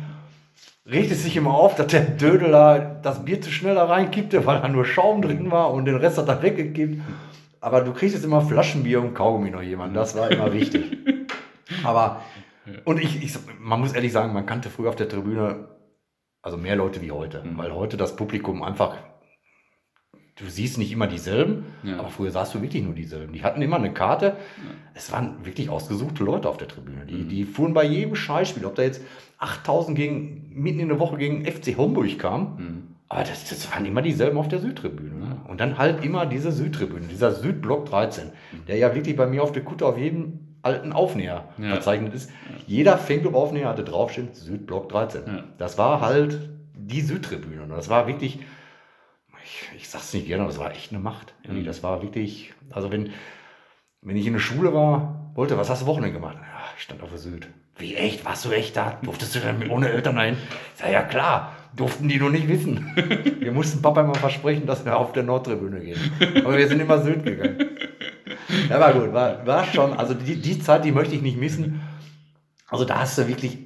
regte sich immer auf, dass der Dödel da das Bier zu schnell da reinkippte, weil da nur Schaum drin war und den Rest hat er weggekippt. Aber du kriegst jetzt immer Flaschenbier und Kaugummi noch jemand. Das war immer wichtig. Aber, und ich, ich, man muss ehrlich sagen, man kannte früher auf der Tribüne also mehr Leute wie heute. Mhm. Weil heute das Publikum einfach du siehst nicht immer dieselben, ja. aber früher sahst du wirklich nur dieselben. Die hatten immer eine Karte. Ja. Es waren wirklich ausgesuchte Leute auf der Tribüne. Die, mhm. die fuhren bei jedem Scheißspiel, ob da jetzt 8000 gegen, mitten in der Woche gegen FC Homburg kam. Mhm. Aber das, das, waren immer dieselben auf der Südtribüne. Ne? Und dann halt immer diese Südtribüne, dieser Südblock 13, mhm. der ja wirklich bei mir auf der Kutte auf jedem alten Aufnäher ja. verzeichnet ist. Jeder Fanclub-Aufnäher hatte draufstehen Südblock 13. Das war halt die Südtribüne. Und das war wirklich ich, ich sag's nicht gerne, aber es war echt eine Macht. Mhm. Das war wirklich, also wenn, wenn ich in der Schule war, wollte, was hast du Wochenende gemacht? Ja, ich stand auf der Süd. Wie echt? Warst du echt da? Durftest du dann ohne Eltern ein? Ich sag, ja klar, durften die nur nicht wissen. Wir mussten Papa immer versprechen, dass wir auf der Nordtribüne gehen. Aber wir sind immer Süd gegangen. Ja, war gut, war, war schon, also die, die Zeit, die möchte ich nicht missen. Also da hast du wirklich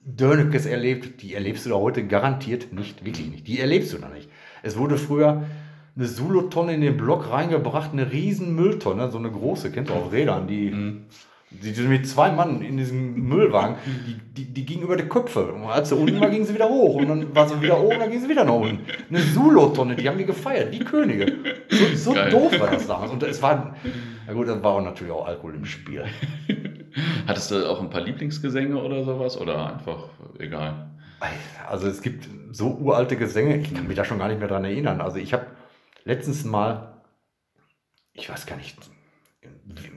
Dönekes erlebt, die erlebst du da heute garantiert nicht, wirklich nicht. Die erlebst du da nicht. Es wurde früher eine Solo-Tonne in den Block reingebracht, eine riesen Mülltonne, so eine große, kennt ihr auf Rädern, die, mhm. die, die, mit zwei Mann in diesem Müllwagen, die, die, die ging über die Köpfe. Und als sie unten war, ging sie wieder hoch und dann war sie wieder oben, dann ging sie wieder nach unten. Eine Solo-Tonne, die haben die gefeiert, wie Könige. So, so doof war das damals. Und es war, na gut, dann war auch natürlich auch Alkohol im Spiel. Hattest du auch ein paar Lieblingsgesänge oder sowas oder einfach egal? Also es gibt so uralte Gesänge, ich kann mich da schon gar nicht mehr dran erinnern. Also ich habe letztens mal, ich weiß gar nicht,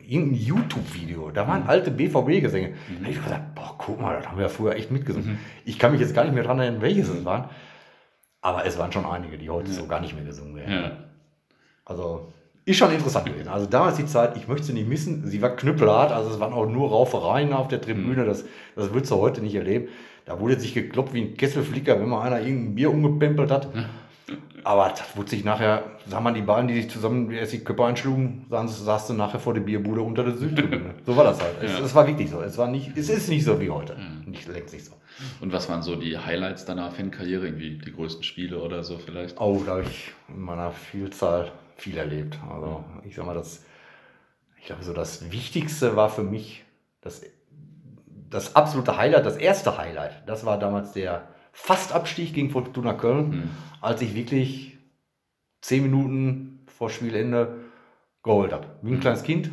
irgendein YouTube-Video, da waren alte BVB-Gesänge. Mhm. Da habe ich gesagt, boah, guck mal, das haben wir ja früher echt mitgesungen. Mhm. Ich kann mich jetzt gar nicht mehr dran erinnern, welches es waren. Aber es waren schon einige, die heute ja. so gar nicht mehr gesungen werden. Ja. Also ist schon interessant gewesen. Also damals die Zeit, ich möchte sie nicht missen. Sie war knüppelhart, also es waren auch nur Raufereien auf der Tribüne. Mhm. Das, das würdest du heute nicht erleben. Da wurde sich gekloppt wie ein Kesselflicker, wenn mal einer irgendein Bier umgepempelt hat. Aber das wurde sich nachher, sag mal, die beiden, die sich zusammen erst die Köpfe einschlugen, saß, saß du nachher vor der Bierbude unter der Südtribüne. so war das halt. Es, ja. es, war wirklich so. Es, war nicht, es ist nicht so wie heute. Mhm. Nicht, längst nicht so. Und was waren so die Highlights deiner Fankarriere? Irgendwie die größten Spiele oder so vielleicht? Oh, da habe ich in meiner Vielzahl viel erlebt. Also ich sag mal, das, ich glaube so das Wichtigste war für mich das das absolute Highlight, das erste Highlight, das war damals der Fastabstieg gegen Fortuna Köln, mhm. als ich wirklich zehn Minuten vor Spielende geholt habe. Wie ein mhm. kleines Kind.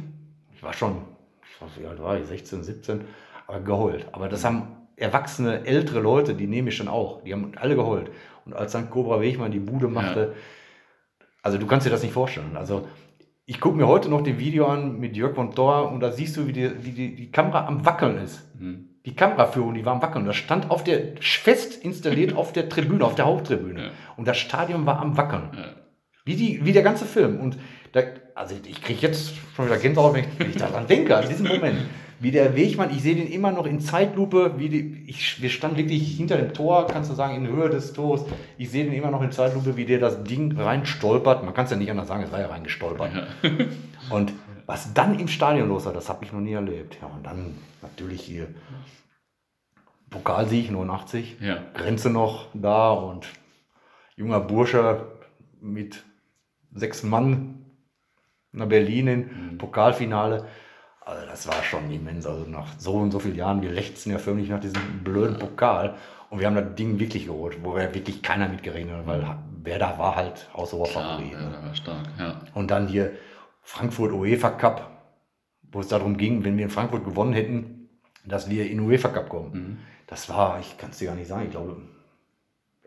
Ich war schon, ich weiß nicht, wie alt war ich, 16, 17, aber geholt. Aber das haben erwachsene, ältere Leute, die nehme ich schon auch. Die haben alle geholt. Und als dann Cobra Wegmann die Bude machte, ja. also du kannst dir das nicht vorstellen. Also ich gucke mir heute noch den Video an mit Jörg von Thor und da siehst du, wie die, wie die, die Kamera am Wackeln ist. Mhm. Die Kameraführung, die war am Wackeln. Das stand auf der, fest installiert auf der Tribüne, auf der Haupttribüne. Ja. Und das Stadion war am Wackeln. Ja. Wie, die, wie der ganze Film. Und da, also ich kriege jetzt schon wieder Gänsehaut, wenn ich, daran denke, an diesen Moment wie der Wegmann, ich sehe den immer noch in Zeitlupe, wie die, ich, wir standen wirklich hinter dem Tor, kannst du sagen, in Höhe des Tors. Ich sehe den immer noch in Zeitlupe, wie der das Ding reinstolpert. Man kann es ja nicht anders sagen, es war ja reingestolpert. Ja. Und was dann im Stadion los war, das habe ich noch nie erlebt. Ja, und dann natürlich hier Pokalsieg 89, ja. Grenze noch da und junger Bursche mit sechs Mann nach Berlin in mhm. Pokalfinale. Also das war schon immens. Also nach so und so vielen Jahren, wir lechzen ja förmlich nach diesem blöden Pokal. Und wir haben das Ding wirklich geholt, wo wir wirklich keiner mit gerechnet hat, weil wer da war halt außer Favorit. Ja, ne? war stark, ja. Und dann hier Frankfurt UEFA Cup, wo es darum ging, wenn wir in Frankfurt gewonnen hätten, dass wir in UEFA Cup kommen. Mhm. Das war, ich kann es dir gar nicht sagen, ich glaube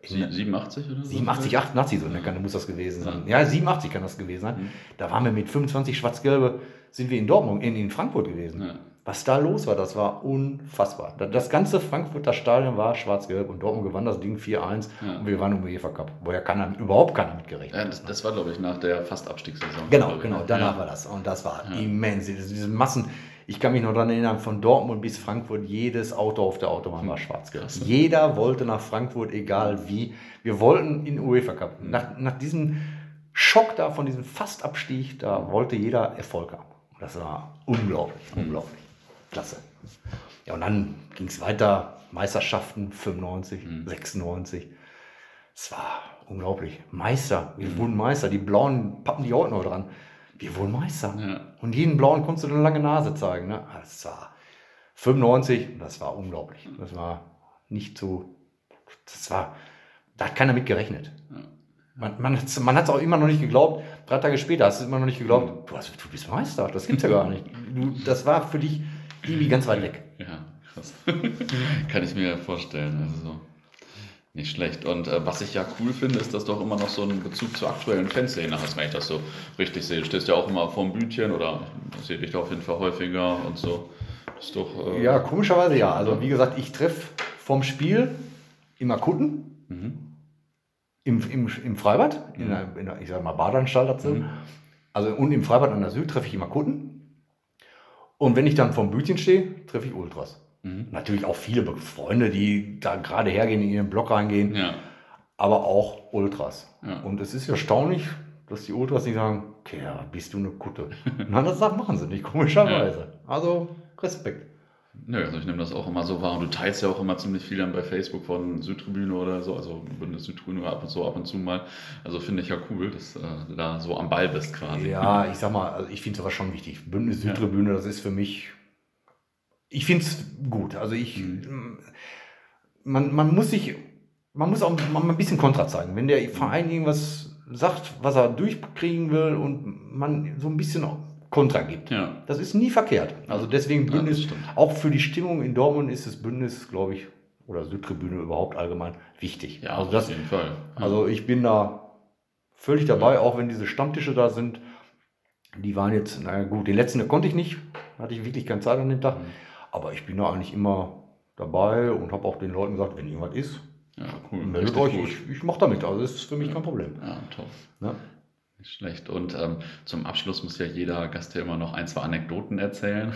87 oder so? 87, 88, so ja. kann, muss das gewesen sein. Ja. ja, 87 kann das gewesen sein. Mhm. Da waren wir mit 25 Schwarz-Gelbe, sind wir in Dortmund, in, in Frankfurt gewesen. Ja. Was da los war, das war unfassbar. Das ganze Frankfurter Stadion war schwarz-gelb und Dortmund gewann das Ding 4-1 und wir waren im UEFA Cup, wo ja keiner, überhaupt keiner mitgerechnet ja, das, das war, glaube ich, nach der Fast-Abstiegssaison. Genau, genau, danach war das. Und das war immens. Diese Massen, ich kann mich noch daran erinnern, von Dortmund bis Frankfurt, jedes Auto auf der Autobahn war schwarz-gelb. Jeder wollte nach Frankfurt, egal wie. Wir wollten in UEFA Cup. Nach, nach diesem Schock da, von diesem Fastabstieg, da wollte jeder Erfolg haben. Das war unglaublich, unglaublich. Klasse. Ja, und dann ging es weiter. Meisterschaften 95, mhm. 96. Es war unglaublich. Meister, wir mhm. wurden Meister. Die Blauen pappen die heute noch dran. Wir wurden Meister. Ja. Und jeden Blauen konntest du eine lange Nase zeigen. Ne? Das war 95, das war unglaublich. Das war nicht so, das war, da hat keiner mit gerechnet. Ja. Man, man hat es auch immer noch nicht geglaubt. Drei Tage später hast du immer noch nicht geglaubt, du, hast, du bist Meister. Das gibt's ja gar nicht. Du, das war für dich irgendwie ganz weit weg. Ja, krass. Kann ich mir vorstellen. Also nicht schlecht. Und äh, was ich ja cool finde, ist, dass du auch immer noch so einen Bezug zur aktuellen Fanszene hast, wenn ich das so richtig sehe. Du stehst ja auch immer vorm Bütchen oder sehe dich da auf jeden Fall häufiger und so. Ist doch, äh, ja, komischerweise ja. Also wie gesagt, ich treffe vom Spiel immer Kunden. Mhm im, im, im Freibad, in mhm. der, in der, ich sag mal, Badeanstalt dazu. Mhm. Also und im Freibad an der Süd treffe ich immer Kunden. Und wenn ich dann vom Bütchen stehe, treffe ich Ultras. Mhm. Natürlich auch viele Freunde, die da gerade hergehen, in ihren Blog reingehen. Ja. Aber auch Ultras. Ja. Und es ist erstaunlich, dass die Ultras nicht sagen, okay, ja, bist du eine Kutte. Nein, das machen sie nicht, komischerweise. Also Respekt. Nö, also ich nehme das auch immer so wahr. Und du teilst ja auch immer ziemlich viel dann bei Facebook von Südtribüne oder so, also Bündnis Südtribüne ab und zu, ab und zu mal. Also finde ich ja cool, dass äh, du da so am Ball bist quasi. Ja, ich sag mal, also ich finde sowas schon wichtig. Bündnis Südtribüne, ja. das ist für mich, ich finde es gut. Also ich, mhm. man, man muss sich, man muss auch mal ein bisschen Kontra zeigen. Wenn der Verein irgendwas sagt, was er durchkriegen will und man so ein bisschen Kontra gibt. Ja. Das ist nie verkehrt. Also deswegen Bündnis, ja, auch für die Stimmung in Dortmund ist das Bündnis, glaube ich, oder Südtribüne überhaupt allgemein wichtig. Ja, also das, auf jeden Fall. Ja. Also ich bin da völlig dabei, auch wenn diese Stammtische da sind. Die waren jetzt, naja gut, den letzten konnte ich nicht, hatte ich wirklich keine Zeit an dem Tag. Mhm. Aber ich bin da eigentlich immer dabei und habe auch den Leuten gesagt, wenn irgendwas ist, ja, cool. meldet euch, ich, ich mache damit. Also das ist für mich kein Problem. Ja, toll. Nicht schlecht. Und ähm, zum Abschluss muss ja jeder Gast ja immer noch ein, zwei Anekdoten erzählen.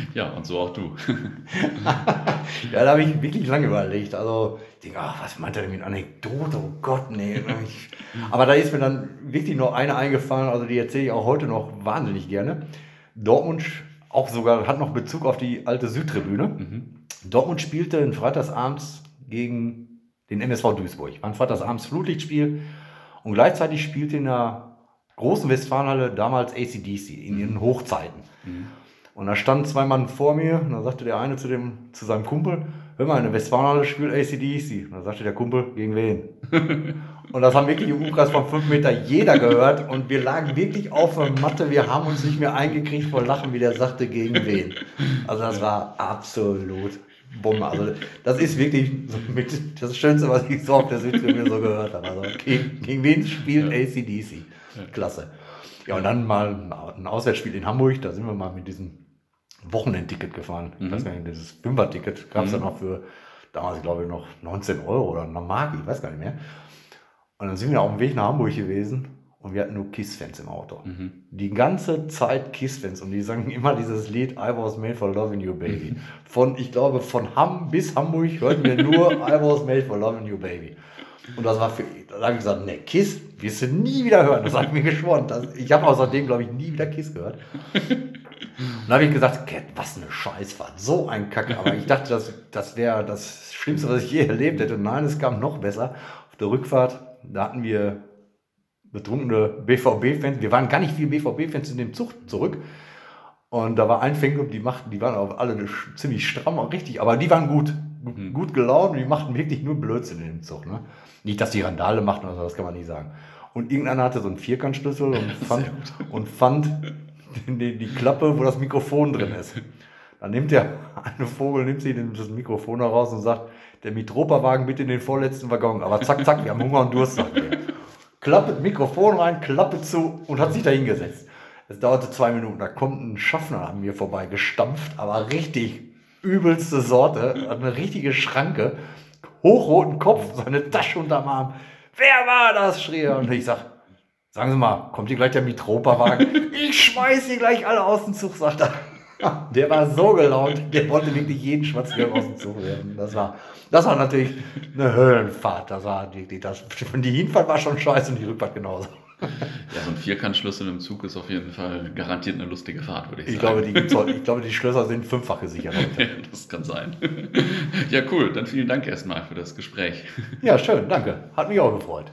ja, und so auch du. ja, da habe ich wirklich lange überlegt. Also, ich denke, ach, was meint er denn mit Anekdote? Oh Gott, nee. Aber da ist mir dann wirklich noch eine eingefallen, also die erzähle ich auch heute noch wahnsinnig gerne. Dortmund auch sogar hat noch Bezug auf die alte Südtribüne. Mhm. Dortmund spielte freitagsabends gegen den MSV Duisburg. War ein freitagsabends Flutlichtspiel. Und gleichzeitig spielte in der großen Westfalenhalle damals ACDC in ihren Hochzeiten. Mhm. Und da standen zwei Mann vor mir und da sagte der eine zu, dem, zu seinem Kumpel, hör mal, in der Westfalenhalle spielt ACDC. Und da sagte der Kumpel, gegen wen? und das haben wirklich im Umkreis von fünf Meter jeder gehört und wir lagen wirklich auf der Matte, wir haben uns nicht mehr eingekriegt vor Lachen, wie der sagte, gegen wen. Also das war absolut Bombe. Also das ist wirklich so mit das Schönste, was ich so auf der Südtribüne so gehört habe. Also gegen, gegen wen spielt ACDC? Klasse. Ja, und dann mal ein Auswärtsspiel in Hamburg, da sind wir mal mit diesem Wochenendticket gefahren. Mhm. Ich weiß gar nicht, dieses Fünfer-Ticket gab es mhm. dann noch für, damals glaube ich noch 19 Euro oder eine Mark, ich weiß gar nicht mehr. Und dann sind wir auf dem Weg nach Hamburg gewesen und wir hatten nur Kiss-Fans im Auto. Mhm. Die ganze Zeit Kiss-Fans und die sangen immer dieses Lied I was made for loving you, baby. Von, ich glaube, von Hamm bis Hamburg hörten wir nur I was made for loving you, baby. Und das war für, da habe ich gesagt, ne, Kiss wirst du nie wieder hören. Das ich mir geschworen. Das, ich habe außerdem, glaube ich, nie wieder Kiss gehört. Und habe ich gesagt, was eine Scheißfahrt, so ein Kacke. Aber ich dachte, das, das wäre das Schlimmste, was ich je erlebt hätte. Und nein, es kam noch besser. Auf der Rückfahrt, da hatten wir betrunkene BVB-Fans. Wir waren gar nicht viele BVB-Fans in dem Zug zurück. Und da war ein Fanclub, die machten, die waren auch alle ziemlich stramm, auch richtig, aber die waren gut, mhm. gut gelaunt und die machten wirklich nur Blödsinn in dem Zug. Ne? Nicht, dass die Randale machten oder so, das kann man nicht sagen. Und irgendeiner hatte so einen Vierkantschlüssel und fand, und fand die, die, Klappe, wo das Mikrofon drin ist. Dann nimmt der eine Vogel, nimmt sich das Mikrofon heraus und sagt, der Mitropa-Wagen bitte in den vorletzten Waggon. Aber zack, zack, wir haben Hunger und Durst. Klappe Mikrofon rein, Klappe zu und hat sich da hingesetzt. Es dauerte zwei Minuten. Da kommt ein Schaffner an mir vorbei, gestampft, aber richtig übelste Sorte, hat eine richtige Schranke, hochroten Kopf, seine Tasche unterm Arm. Wer war das? schrie er. Und ich sag, sagen Sie mal, kommt hier gleich der Mitropa-Wagen? ich schmeiß sie gleich alle aus dem Zug, sagt er. Der war so gelaunt, der wollte wirklich jeden Schwarzgelb aus dem Zug werden. Das war, das war natürlich eine Höllenfahrt. Das war wirklich, das, die Hinfahrt war schon scheiße und die Rückfahrt genauso. Ja, so ein Vierkantschlüssel im Zug ist auf jeden Fall garantiert eine lustige Fahrt, würde ich, Ich sagen. glaube, die, ich glaube, die Schlösser sind fünffach gesichert. Das kann sein. Ja, cool. Dann vielen Dank erstmal für das Gespräch. Ja, schön, danke. Hat mich auch gefreut.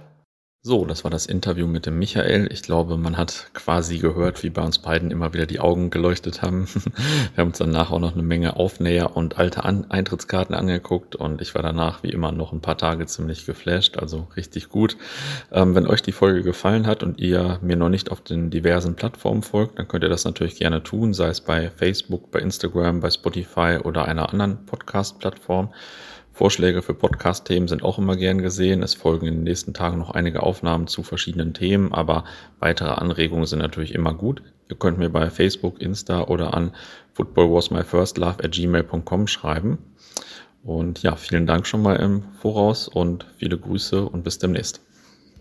So, das war das Interview mit dem Michael. Ich glaube, man hat quasi gehört, wie bei uns beiden immer wieder die Augen geleuchtet haben. Wir haben uns danach auch noch eine Menge Aufnäher und alte An Eintrittskarten angeguckt und ich war danach wie immer noch ein paar Tage ziemlich geflasht, also richtig gut. Ähm, wenn euch die Folge gefallen hat und ihr mir noch nicht auf den diversen Plattformen folgt, dann könnt ihr das natürlich gerne tun, sei es bei Facebook, bei Instagram, bei Spotify oder einer anderen Podcast-Plattform. Vorschläge für Podcast-Themen sind auch immer gern gesehen. Es folgen in den nächsten Tagen noch einige Aufnahmen zu verschiedenen Themen, aber weitere Anregungen sind natürlich immer gut. Ihr könnt mir bei Facebook, Insta oder an footballwasmyfirstlove at gmail.com schreiben. Und ja, vielen Dank schon mal im Voraus und viele Grüße und bis demnächst.